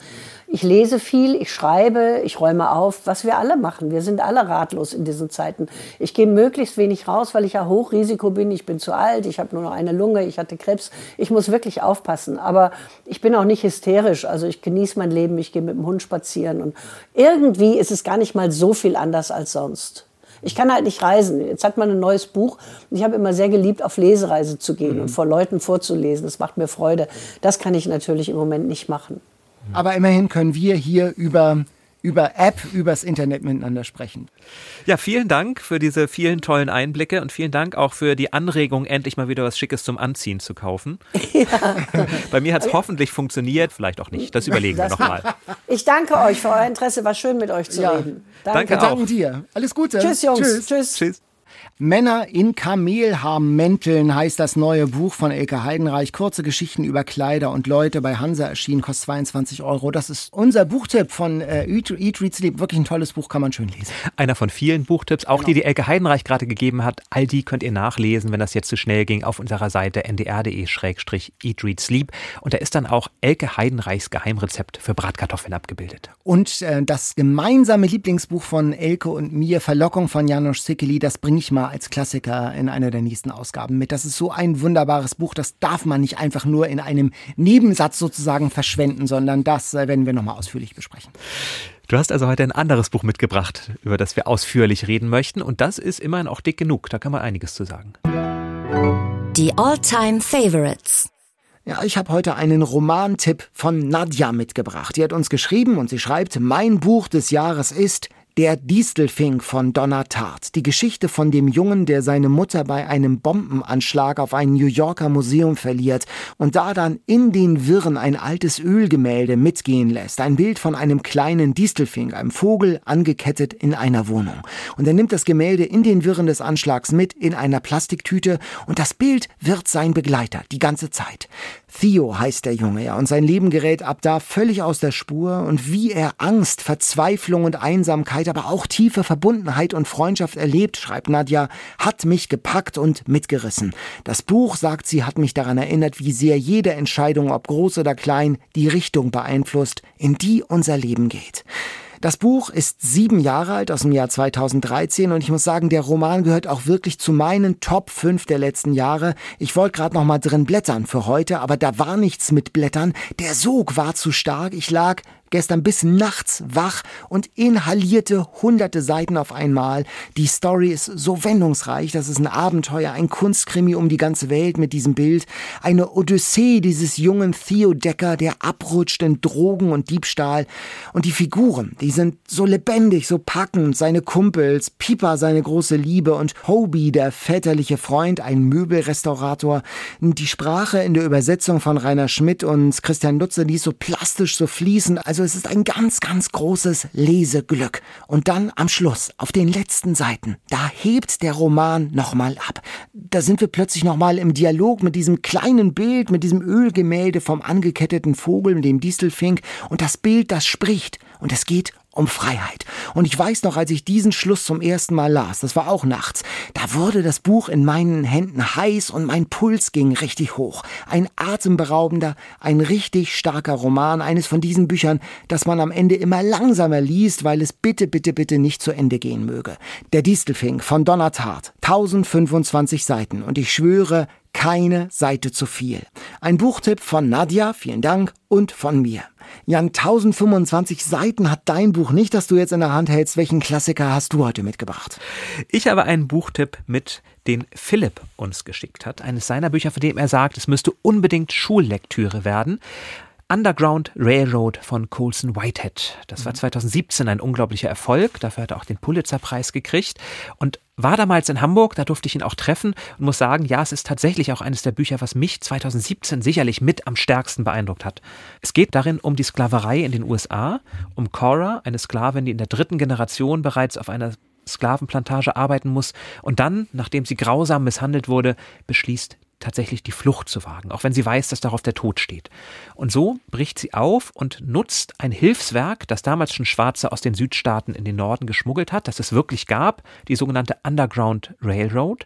Ich lese viel, ich schreibe, ich räume auf, was wir alle machen. Wir sind alle ratlos in diesen Zeiten. Ich gehe möglichst wenig raus, weil ich ja Hochrisiko bin. Ich bin zu alt, ich habe nur noch eine Lunge, ich hatte Krebs. Ich muss wirklich aufpassen. Aber ich bin auch nicht hysterisch. Also ich genieße mein Leben, ich gehe mit dem Hund spazieren und irgendwie ist es gar nicht mal so viel anders als sonst. Ich kann halt nicht reisen. Jetzt hat man ein neues Buch und ich habe immer sehr geliebt, auf Lesereise zu gehen mhm. und vor Leuten vorzulesen. Das macht mir Freude. Das kann ich natürlich im Moment nicht machen. Aber immerhin können wir hier über über App, übers Internet miteinander sprechen. Ja, vielen Dank für diese vielen tollen Einblicke und vielen Dank auch für die Anregung, endlich mal wieder was Schickes zum Anziehen zu kaufen. Ja. Bei mir hat es hoffentlich funktioniert, vielleicht auch nicht. Das überlegen das wir nochmal. Ich danke euch für euer Interesse. War schön, mit euch zu ja. reden. Danke, danke auch. Danke dir. Alles Gute. Tschüss, Jungs. Tschüss. Tschüss. Tschüss. Männer in Kamelhaarmänteln heißt das neue Buch von Elke Heidenreich. Kurze Geschichten über Kleider und Leute bei Hansa erschienen, kostet 22 Euro. Das ist unser Buchtipp von äh, Eat, Eat, Read, Sleep. Wirklich ein tolles Buch, kann man schön lesen. Einer von vielen Buchtipps, auch genau. die, die Elke Heidenreich gerade gegeben hat. All die könnt ihr nachlesen, wenn das jetzt zu schnell ging, auf unserer Seite ndr.de-eat, Read, Sleep. Und da ist dann auch Elke Heidenreichs Geheimrezept für Bratkartoffeln abgebildet. Und äh, das gemeinsame Lieblingsbuch von Elke und mir, Verlockung von Janusz Sikeli, das bringe ich mal als Klassiker in einer der nächsten Ausgaben mit. Das ist so ein wunderbares Buch, das darf man nicht einfach nur in einem Nebensatz sozusagen verschwenden, sondern das äh, werden wir nochmal ausführlich besprechen. Du hast also heute ein anderes Buch mitgebracht, über das wir ausführlich reden möchten. Und das ist immerhin auch dick genug. Da kann man einiges zu sagen. Die All-Time Favorites. Ja, ich habe heute einen Romantipp von Nadja mitgebracht. Die hat uns geschrieben und sie schreibt, mein Buch des Jahres ist der Distelfink von Donna Tartt. Die Geschichte von dem Jungen, der seine Mutter bei einem Bombenanschlag auf ein New Yorker Museum verliert und da dann in den Wirren ein altes Ölgemälde mitgehen lässt. Ein Bild von einem kleinen Distelfink, einem Vogel, angekettet in einer Wohnung. Und er nimmt das Gemälde in den Wirren des Anschlags mit in einer Plastiktüte und das Bild wird sein Begleiter die ganze Zeit. Theo heißt der Junge, ja, und sein Leben gerät ab da völlig aus der Spur und wie er Angst, Verzweiflung und Einsamkeit, aber auch tiefe Verbundenheit und Freundschaft erlebt, schreibt Nadja, hat mich gepackt und mitgerissen. Das Buch, sagt sie, hat mich daran erinnert, wie sehr jede Entscheidung, ob groß oder klein, die Richtung beeinflusst, in die unser Leben geht. Das Buch ist sieben Jahre alt, aus dem Jahr 2013 und ich muss sagen, der Roman gehört auch wirklich zu meinen Top 5 der letzten Jahre. Ich wollte gerade noch mal drin blättern für heute, aber da war nichts mit Blättern. Der Sog war zu stark. Ich lag gestern bis nachts wach und inhalierte hunderte Seiten auf einmal. Die Story ist so wendungsreich, das ist ein Abenteuer, ein Kunstkrimi um die ganze Welt mit diesem Bild, eine Odyssee dieses jungen Theo Decker, der abrutscht in Drogen und Diebstahl. Und die Figuren, die sind so lebendig, so packend, seine Kumpels, Pipa seine große Liebe und Hobie, der väterliche Freund, ein Möbelrestaurator. Die Sprache in der Übersetzung von Rainer Schmidt und Christian Nutze, die ist so plastisch, so fließend, also also es ist ein ganz, ganz großes Leseglück. Und dann am Schluss, auf den letzten Seiten, da hebt der Roman nochmal ab. Da sind wir plötzlich nochmal im Dialog mit diesem kleinen Bild, mit diesem Ölgemälde vom angeketteten Vogel, dem Distelfink. Und das Bild, das spricht. Und es geht um Freiheit. Und ich weiß noch, als ich diesen Schluss zum ersten Mal las, das war auch nachts, da wurde das Buch in meinen Händen heiß und mein Puls ging richtig hoch. Ein atemberaubender, ein richtig starker Roman, eines von diesen Büchern, das man am Ende immer langsamer liest, weil es bitte, bitte, bitte nicht zu Ende gehen möge. Der Distelfink von Donna Tartt, 1025 Seiten und ich schwöre, keine Seite zu viel. Ein Buchtipp von Nadja, vielen Dank, und von mir. Jan, 1025 Seiten hat dein Buch nicht, das du jetzt in der Hand hältst. Welchen Klassiker hast du heute mitgebracht? Ich habe einen Buchtipp mit, den Philipp uns geschickt hat. Eines seiner Bücher, von dem er sagt, es müsste unbedingt Schullektüre werden. Underground Railroad von Colson Whitehead. Das war 2017 mhm. ein unglaublicher Erfolg. Dafür hat er auch den Pulitzerpreis gekriegt und war damals in Hamburg. Da durfte ich ihn auch treffen und muss sagen, ja, es ist tatsächlich auch eines der Bücher, was mich 2017 sicherlich mit am stärksten beeindruckt hat. Es geht darin um die Sklaverei in den USA, um Cora, eine Sklavin, die in der dritten Generation bereits auf einer Sklavenplantage arbeiten muss und dann, nachdem sie grausam misshandelt wurde, beschließt, tatsächlich die Flucht zu wagen, auch wenn sie weiß, dass darauf der Tod steht. Und so bricht sie auf und nutzt ein Hilfswerk, das damals schon Schwarze aus den Südstaaten in den Norden geschmuggelt hat, das es wirklich gab, die sogenannte Underground Railroad,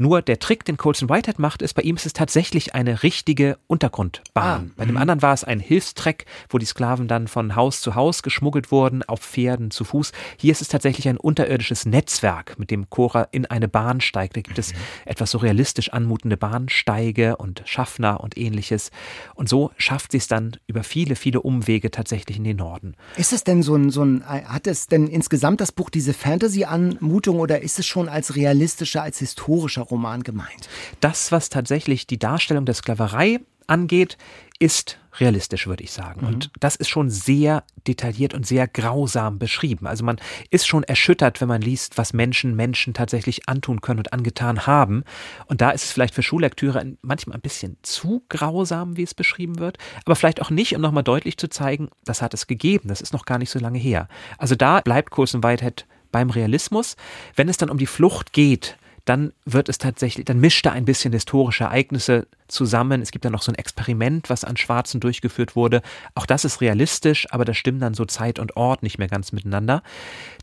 Nur der Trick, den Colson Whitehead macht, ist, bei ihm ist es tatsächlich eine richtige Untergrundbahn. Ah, bei dem mhm. anderen war es ein Hilfstreck, wo die Sklaven dann von Haus zu Haus geschmuggelt wurden, auf Pferden, zu Fuß. Hier ist es tatsächlich ein unterirdisches Netzwerk, mit dem Cora in eine Bahn steigt. Da gibt es mhm. etwas so realistisch anmutende Bahnsteige und Schaffner und ähnliches. Und so schafft sie es dann über viele, viele Umwege tatsächlich in den Norden. Ist es denn so ein, so ein hat es denn insgesamt das Buch diese Fantasy-Anmutung oder ist es schon als realistischer, als historischer Roman gemeint? Das, was tatsächlich die Darstellung der Sklaverei angeht, ist realistisch, würde ich sagen. Mhm. Und das ist schon sehr detailliert und sehr grausam beschrieben. Also man ist schon erschüttert, wenn man liest, was Menschen Menschen tatsächlich antun können und angetan haben. Und da ist es vielleicht für Schullektüre manchmal ein bisschen zu grausam, wie es beschrieben wird, aber vielleicht auch nicht, um nochmal deutlich zu zeigen, das hat es gegeben, das ist noch gar nicht so lange her. Also da bleibt Colson Whitehead beim Realismus. Wenn es dann um die Flucht geht, dann wird es tatsächlich, dann mischt er ein bisschen historische Ereignisse zusammen. Es gibt dann noch so ein Experiment, was an Schwarzen durchgeführt wurde. Auch das ist realistisch, aber da stimmen dann so Zeit und Ort nicht mehr ganz miteinander.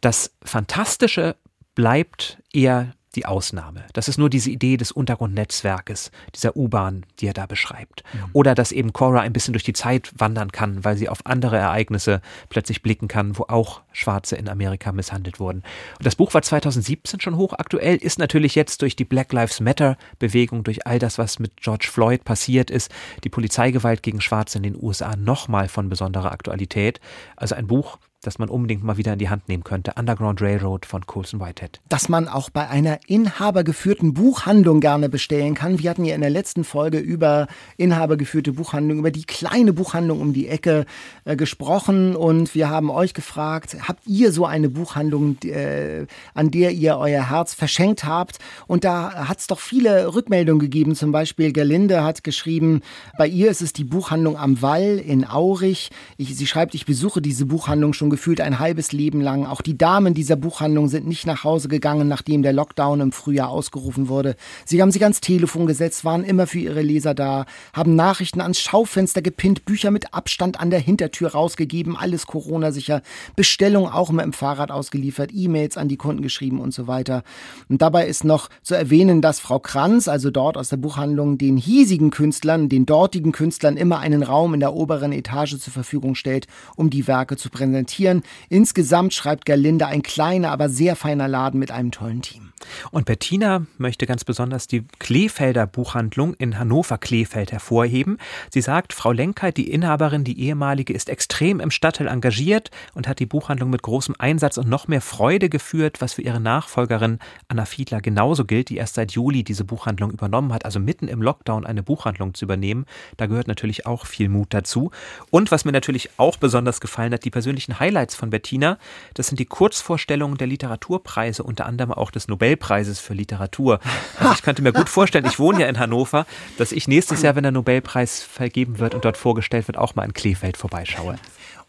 Das Fantastische bleibt eher die Ausnahme. Das ist nur diese Idee des Untergrundnetzwerkes, dieser U-Bahn, die er da beschreibt. Mhm. Oder dass eben Cora ein bisschen durch die Zeit wandern kann, weil sie auf andere Ereignisse plötzlich blicken kann, wo auch Schwarze in Amerika misshandelt wurden. Und das Buch war 2017 schon hochaktuell, ist natürlich jetzt durch die Black Lives Matter Bewegung, durch all das, was mit George Floyd passiert ist, die Polizeigewalt gegen Schwarze in den USA nochmal von besonderer Aktualität. Also ein Buch, das man unbedingt mal wieder in die Hand nehmen könnte. Underground Railroad von Colson Whitehead. Das man auch bei einer inhabergeführten Buchhandlung gerne bestellen kann. Wir hatten ja in der letzten Folge über inhabergeführte Buchhandlung, über die kleine Buchhandlung um die Ecke äh, gesprochen und wir haben euch gefragt, habt ihr so eine Buchhandlung, äh, an der ihr euer Herz verschenkt habt? Und da hat es doch viele Rückmeldungen gegeben. Zum Beispiel Gerlinde hat geschrieben, bei ihr ist es die Buchhandlung am Wall in Aurich. Ich, sie schreibt, ich besuche diese Buchhandlung schon gefühlt ein halbes Leben lang. Auch die Damen dieser Buchhandlung sind nicht nach Hause gegangen, nachdem der Lockdown im Frühjahr ausgerufen wurde. Sie haben sich ans Telefon gesetzt, waren immer für ihre Leser da, haben Nachrichten ans Schaufenster gepinnt, Bücher mit Abstand an der Hintertür rausgegeben, alles Corona-sicher, Bestellungen auch immer im Fahrrad ausgeliefert, E-Mails an die Kunden geschrieben und so weiter. Und dabei ist noch zu erwähnen, dass Frau Kranz, also dort aus der Buchhandlung, den hiesigen Künstlern, den dortigen Künstlern immer einen Raum in der oberen Etage zur Verfügung stellt, um die Werke zu präsentieren präsentieren. Insgesamt schreibt Gerlinde ein kleiner, aber sehr feiner Laden mit einem tollen Team. Und Bettina möchte ganz besonders die Kleefelder Buchhandlung in Hannover-Kleefeld hervorheben. Sie sagt, Frau Lenkheit, die Inhaberin, die ehemalige, ist extrem im Stadtteil engagiert und hat die Buchhandlung mit großem Einsatz und noch mehr Freude geführt, was für ihre Nachfolgerin Anna Fiedler genauso gilt, die erst seit Juli diese Buchhandlung übernommen hat, also mitten im Lockdown eine Buchhandlung zu übernehmen. Da gehört natürlich auch viel Mut dazu. Und was mir natürlich auch besonders gefallen hat, die persönlichen Highlights von Bettina, das sind die Kurzvorstellungen der Literaturpreise, unter anderem auch des Nobel Nobelpreises für Literatur. Also ich könnte mir gut vorstellen, ich wohne ja in Hannover, dass ich nächstes Jahr, wenn der Nobelpreis vergeben wird und dort vorgestellt wird, auch mal in Kleefeld vorbeischaue.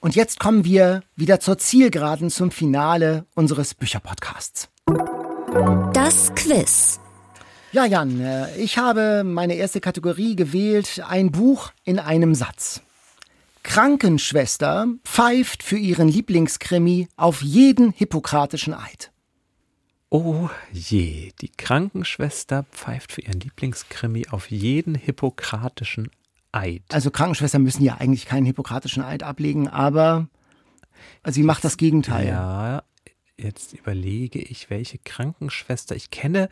Und jetzt kommen wir wieder zur Zielgeraden zum Finale unseres Bücherpodcasts. Das Quiz. Ja, Jan, äh, ich habe meine erste Kategorie gewählt, ein Buch in einem Satz. Krankenschwester pfeift für ihren Lieblingskrimi auf jeden hippokratischen Eid. Oh je, die Krankenschwester pfeift für ihren Lieblingskrimi auf jeden hippokratischen Eid. Also Krankenschwestern müssen ja eigentlich keinen hippokratischen Eid ablegen, aber sie macht das Gegenteil. Ja, jetzt überlege ich, welche Krankenschwester. Ich kenne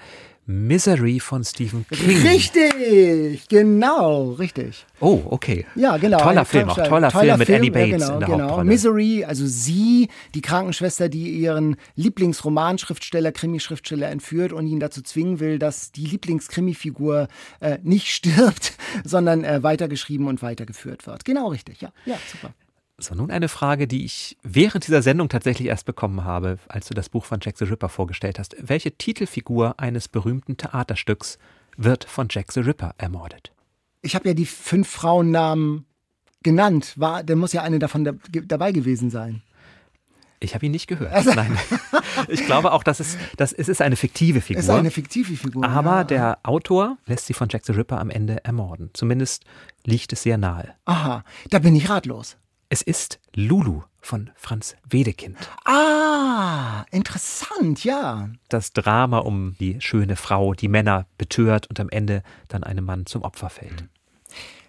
Misery von Stephen King. Richtig, genau, richtig. Oh, okay. Ja, genau. Toller Film, auch toller, toller Film mit Film, Annie Bates ja, genau, in der genau. Hauptrolle. Misery, also sie, die Krankenschwester, die ihren Lieblingsromanschriftsteller, Krimischriftsteller entführt und ihn dazu zwingen will, dass die Lieblingskrimifigur äh, nicht stirbt, sondern äh, weitergeschrieben und weitergeführt wird. Genau richtig, ja, ja, super. So, nun eine Frage, die ich während dieser Sendung tatsächlich erst bekommen habe, als du das Buch von Jack the Ripper vorgestellt hast. Welche Titelfigur eines berühmten Theaterstücks wird von Jack the Ripper ermordet? Ich habe ja die fünf Frauennamen genannt. War, da muss ja eine davon da, dabei gewesen sein. Ich habe ihn nicht gehört. Also Nein. Ich glaube auch, dass es, dass es ist eine fiktive Figur. Es ist eine fiktive Figur. Aber ja. der Autor lässt sie von Jack the Ripper am Ende ermorden. Zumindest liegt es sehr nahe. Aha, da bin ich ratlos. Es ist Lulu von Franz Wedekind. Ah, interessant, ja. Das Drama um die schöne Frau, die Männer betört und am Ende dann einem Mann zum Opfer fällt.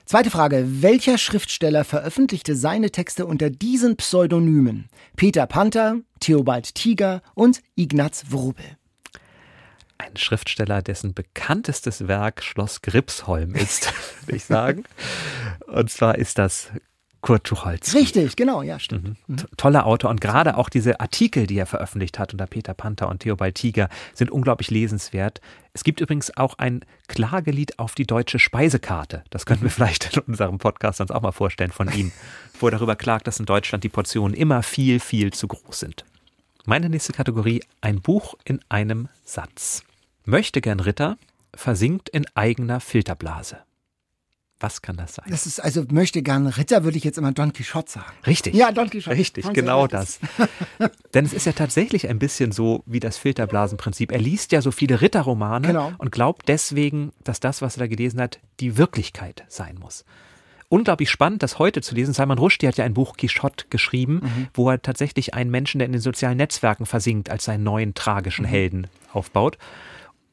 Zweite Frage. Welcher Schriftsteller veröffentlichte seine Texte unter diesen Pseudonymen? Peter Panther, Theobald Tiger und Ignaz Wrubel. Ein Schriftsteller, dessen bekanntestes Werk Schloss Gripsholm ist, würde ich sagen. Und zwar ist das Kurt Tucholsky. Richtig, genau, ja, stimmt. Mhm. Toller Autor und gerade auch diese Artikel, die er veröffentlicht hat unter Peter Panther und Theobald Tiger, sind unglaublich lesenswert. Es gibt übrigens auch ein Klagelied auf die deutsche Speisekarte. Das können wir vielleicht in unserem Podcast sonst auch mal vorstellen von ihm, wo er darüber klagt, dass in Deutschland die Portionen immer viel, viel zu groß sind. Meine nächste Kategorie, ein Buch in einem Satz. Möchte gern Ritter versinkt in eigener Filterblase. Was kann das sein? Das ist also möchte gern Ritter, würde ich jetzt immer Don Quixote sagen. Richtig. Ja, Don Quixote. Richtig, Franz genau das. Denn es ist ja tatsächlich ein bisschen so wie das Filterblasenprinzip. Er liest ja so viele Ritterromane Genau. und glaubt deswegen, dass das, was er da gelesen hat, die Wirklichkeit sein muss. Unglaublich spannend, das heute zu lesen. Salman Rushdie hat ja ein Buch Quixote geschrieben, Mhm. wo er tatsächlich einen Menschen, der in den sozialen Netzwerken versinkt, als seinen neuen tragischen Mhm. Helden aufbaut.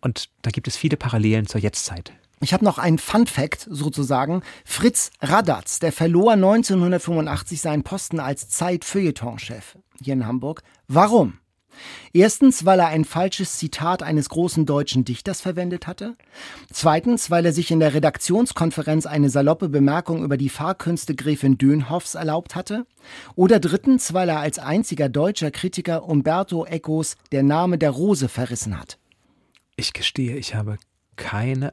Und da gibt es viele Parallelen zur Jetztzeit. Ich habe noch einen Fun Fact sozusagen. Fritz Radatz, der verlor 1985 seinen Posten als Zeit-Feuilleton-Chef hier in Hamburg. Warum? Erstens, weil er ein falsches Zitat eines großen deutschen Dichters verwendet hatte. Zweitens, weil er sich in der Redaktionskonferenz eine saloppe Bemerkung über die Fahrkünste Gräfin Dönhoffs erlaubt hatte. Oder drittens, weil er als einziger deutscher Kritiker Umberto Ecos Der Name der Rose verrissen hat. Ich gestehe, ich habe keine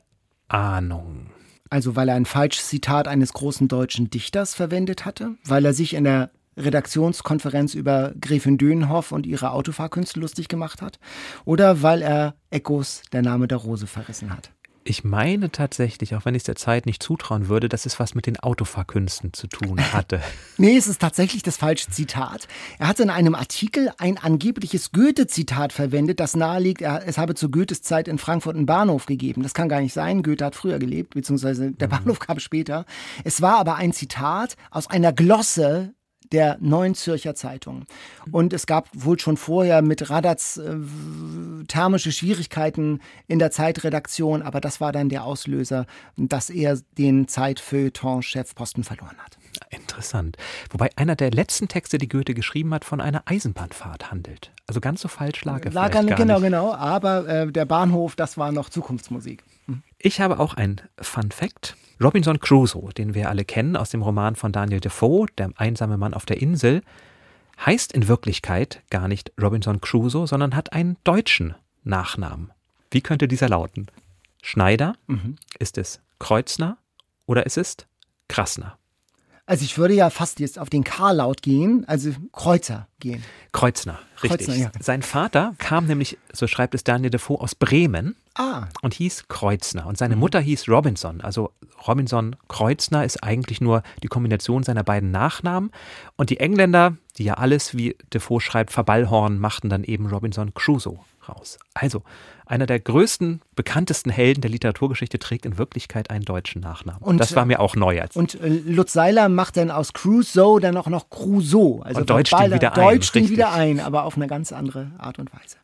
Ahnung. Also weil er ein falsches Zitat eines großen deutschen Dichters verwendet hatte, weil er sich in der Redaktionskonferenz über Gräfin Dönhoff und ihre Autofahrkünste lustig gemacht hat, oder weil er Echos der Name der Rose verrissen hat. Ich meine tatsächlich, auch wenn ich es der Zeit nicht zutrauen würde, dass es was mit den Autofahrkünsten zu tun hatte. Nee, es ist tatsächlich das falsche Zitat. Er hat in einem Artikel ein angebliches Goethe-Zitat verwendet, das naheliegt, er, es habe zu Goethes Zeit in Frankfurt einen Bahnhof gegeben. Das kann gar nicht sein. Goethe hat früher gelebt, beziehungsweise der Bahnhof kam später. Es war aber ein Zitat aus einer Glosse der Neuen Zürcher Zeitung. Und es gab wohl schon vorher mit Radatz äh, thermische Schwierigkeiten in der Zeitredaktion, aber das war dann der Auslöser, dass er den Zeit-Feuilleton-Chefposten verloren hat. Interessant. Wobei einer der letzten Texte, die Goethe geschrieben hat, von einer Eisenbahnfahrt handelt. Also ganz so falsch lag er Lag vielleicht gar genau, nicht. genau. Aber äh, der Bahnhof, das war noch Zukunftsmusik. Ich habe auch ein Fun Fact. Robinson Crusoe, den wir alle kennen aus dem Roman von Daniel Defoe, Der einsame Mann auf der Insel, heißt in Wirklichkeit gar nicht Robinson Crusoe, sondern hat einen deutschen Nachnamen. Wie könnte dieser lauten? Schneider? Ist es Kreuzner? Oder ist es Krasner? Also ich würde ja fast jetzt auf den K-Laut gehen, also Kreuzer gehen. Kreuznner, richtig. Kreuznner, ja. Sein Vater kam nämlich, so schreibt es Daniel Defoe, aus Bremen Ah, und hieß Kreuznner. Und seine Mutter hieß Robinson. Also Robinson Kreuznner ist eigentlich nur die Kombination seiner beiden Nachnamen. Und die Engländer, die ja alles, wie Defoe schreibt, verballhorn, machten dann eben Robinson Crusoe raus. Also einer der größten, bekanntesten Helden der Literaturgeschichte trägt in Wirklichkeit einen deutschen Nachnamen. Und, das war mir auch neu. Als und äh, Lutz Seiler macht dann aus Crusoe dann auch noch Crusoe. Also Und ihn beide- wieder ein, deutscht ihn richtig. wieder ein, aber auf eine ganz andere Art und Weise.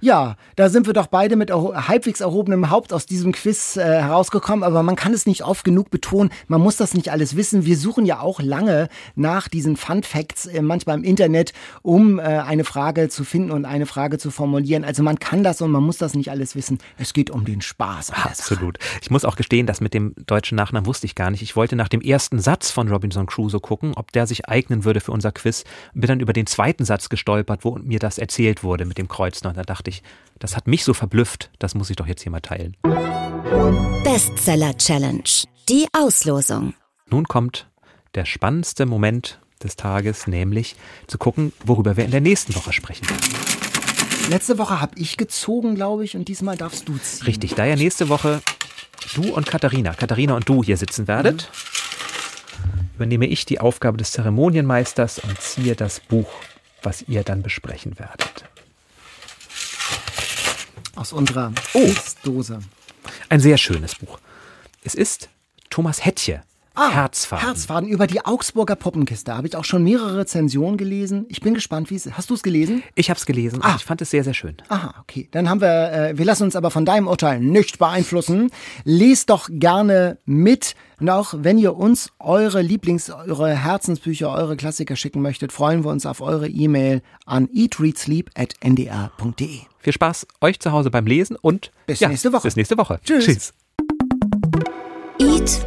Ja, da sind wir doch beide mit halbwegs erhobenem Haupt aus diesem Quiz äh, herausgekommen, aber man kann es nicht oft genug betonen, man muss das nicht alles wissen. Wir suchen ja auch lange nach diesen Fun Facts, äh, manchmal im Internet, um äh, eine Frage zu finden und eine Frage zu formulieren. Also man kann das und man muss das nicht alles wissen. Es geht um den Spaß. Absolut. Ich muss auch gestehen, das mit dem deutschen Nachnamen wusste ich gar nicht. Ich wollte nach dem ersten Satz von Robinson Crusoe gucken, ob der sich eignen würde für unser Quiz. Bin dann über den zweiten Satz gestolpert, wo mir das erzählt wurde mit dem Kreuzner. Und da dachte ich, das hat mich so verblüfft, das muss ich doch jetzt hier mal teilen. Bestseller Challenge. Die Auslosung. Nun kommt der spannendste Moment des Tages, nämlich zu gucken, worüber wir in der nächsten Woche sprechen werden. Letzte Woche habe ich gezogen, glaube ich, und diesmal darfst du ziehen. Richtig, da ja nächste Woche du und Katharina, Katharina und du hier sitzen werdet, übernehme ich die Aufgabe des Zeremonienmeisters und ziehe das Buch, was ihr dann besprechen werdet. Aus unserer Oh. Dose. Ein sehr schönes Buch. Es ist Thomas Hettche, Ah, Herzfaden. Herzfaden über die Augsburger Puppenkiste. Habe ich auch schon mehrere Rezensionen gelesen. Ich bin gespannt, wie es Hast du es gelesen? Ich habe es gelesen Ah. ich fand es sehr, sehr schön. Aha, okay. Dann haben wir, äh, wir lassen uns aber von deinem Urteil nicht beeinflussen. Lest doch gerne mit. Und auch wenn ihr uns eure Lieblings-, eure Herzensbücher, eure Klassiker schicken möchtet, freuen wir uns auf eure E-Mail an eatreadsleep.ndr.de. Viel Spaß euch zu Hause beim Lesen und Bis ja, nächste Woche. Bis nächste Woche. Tschüss. Tschüss. Eat,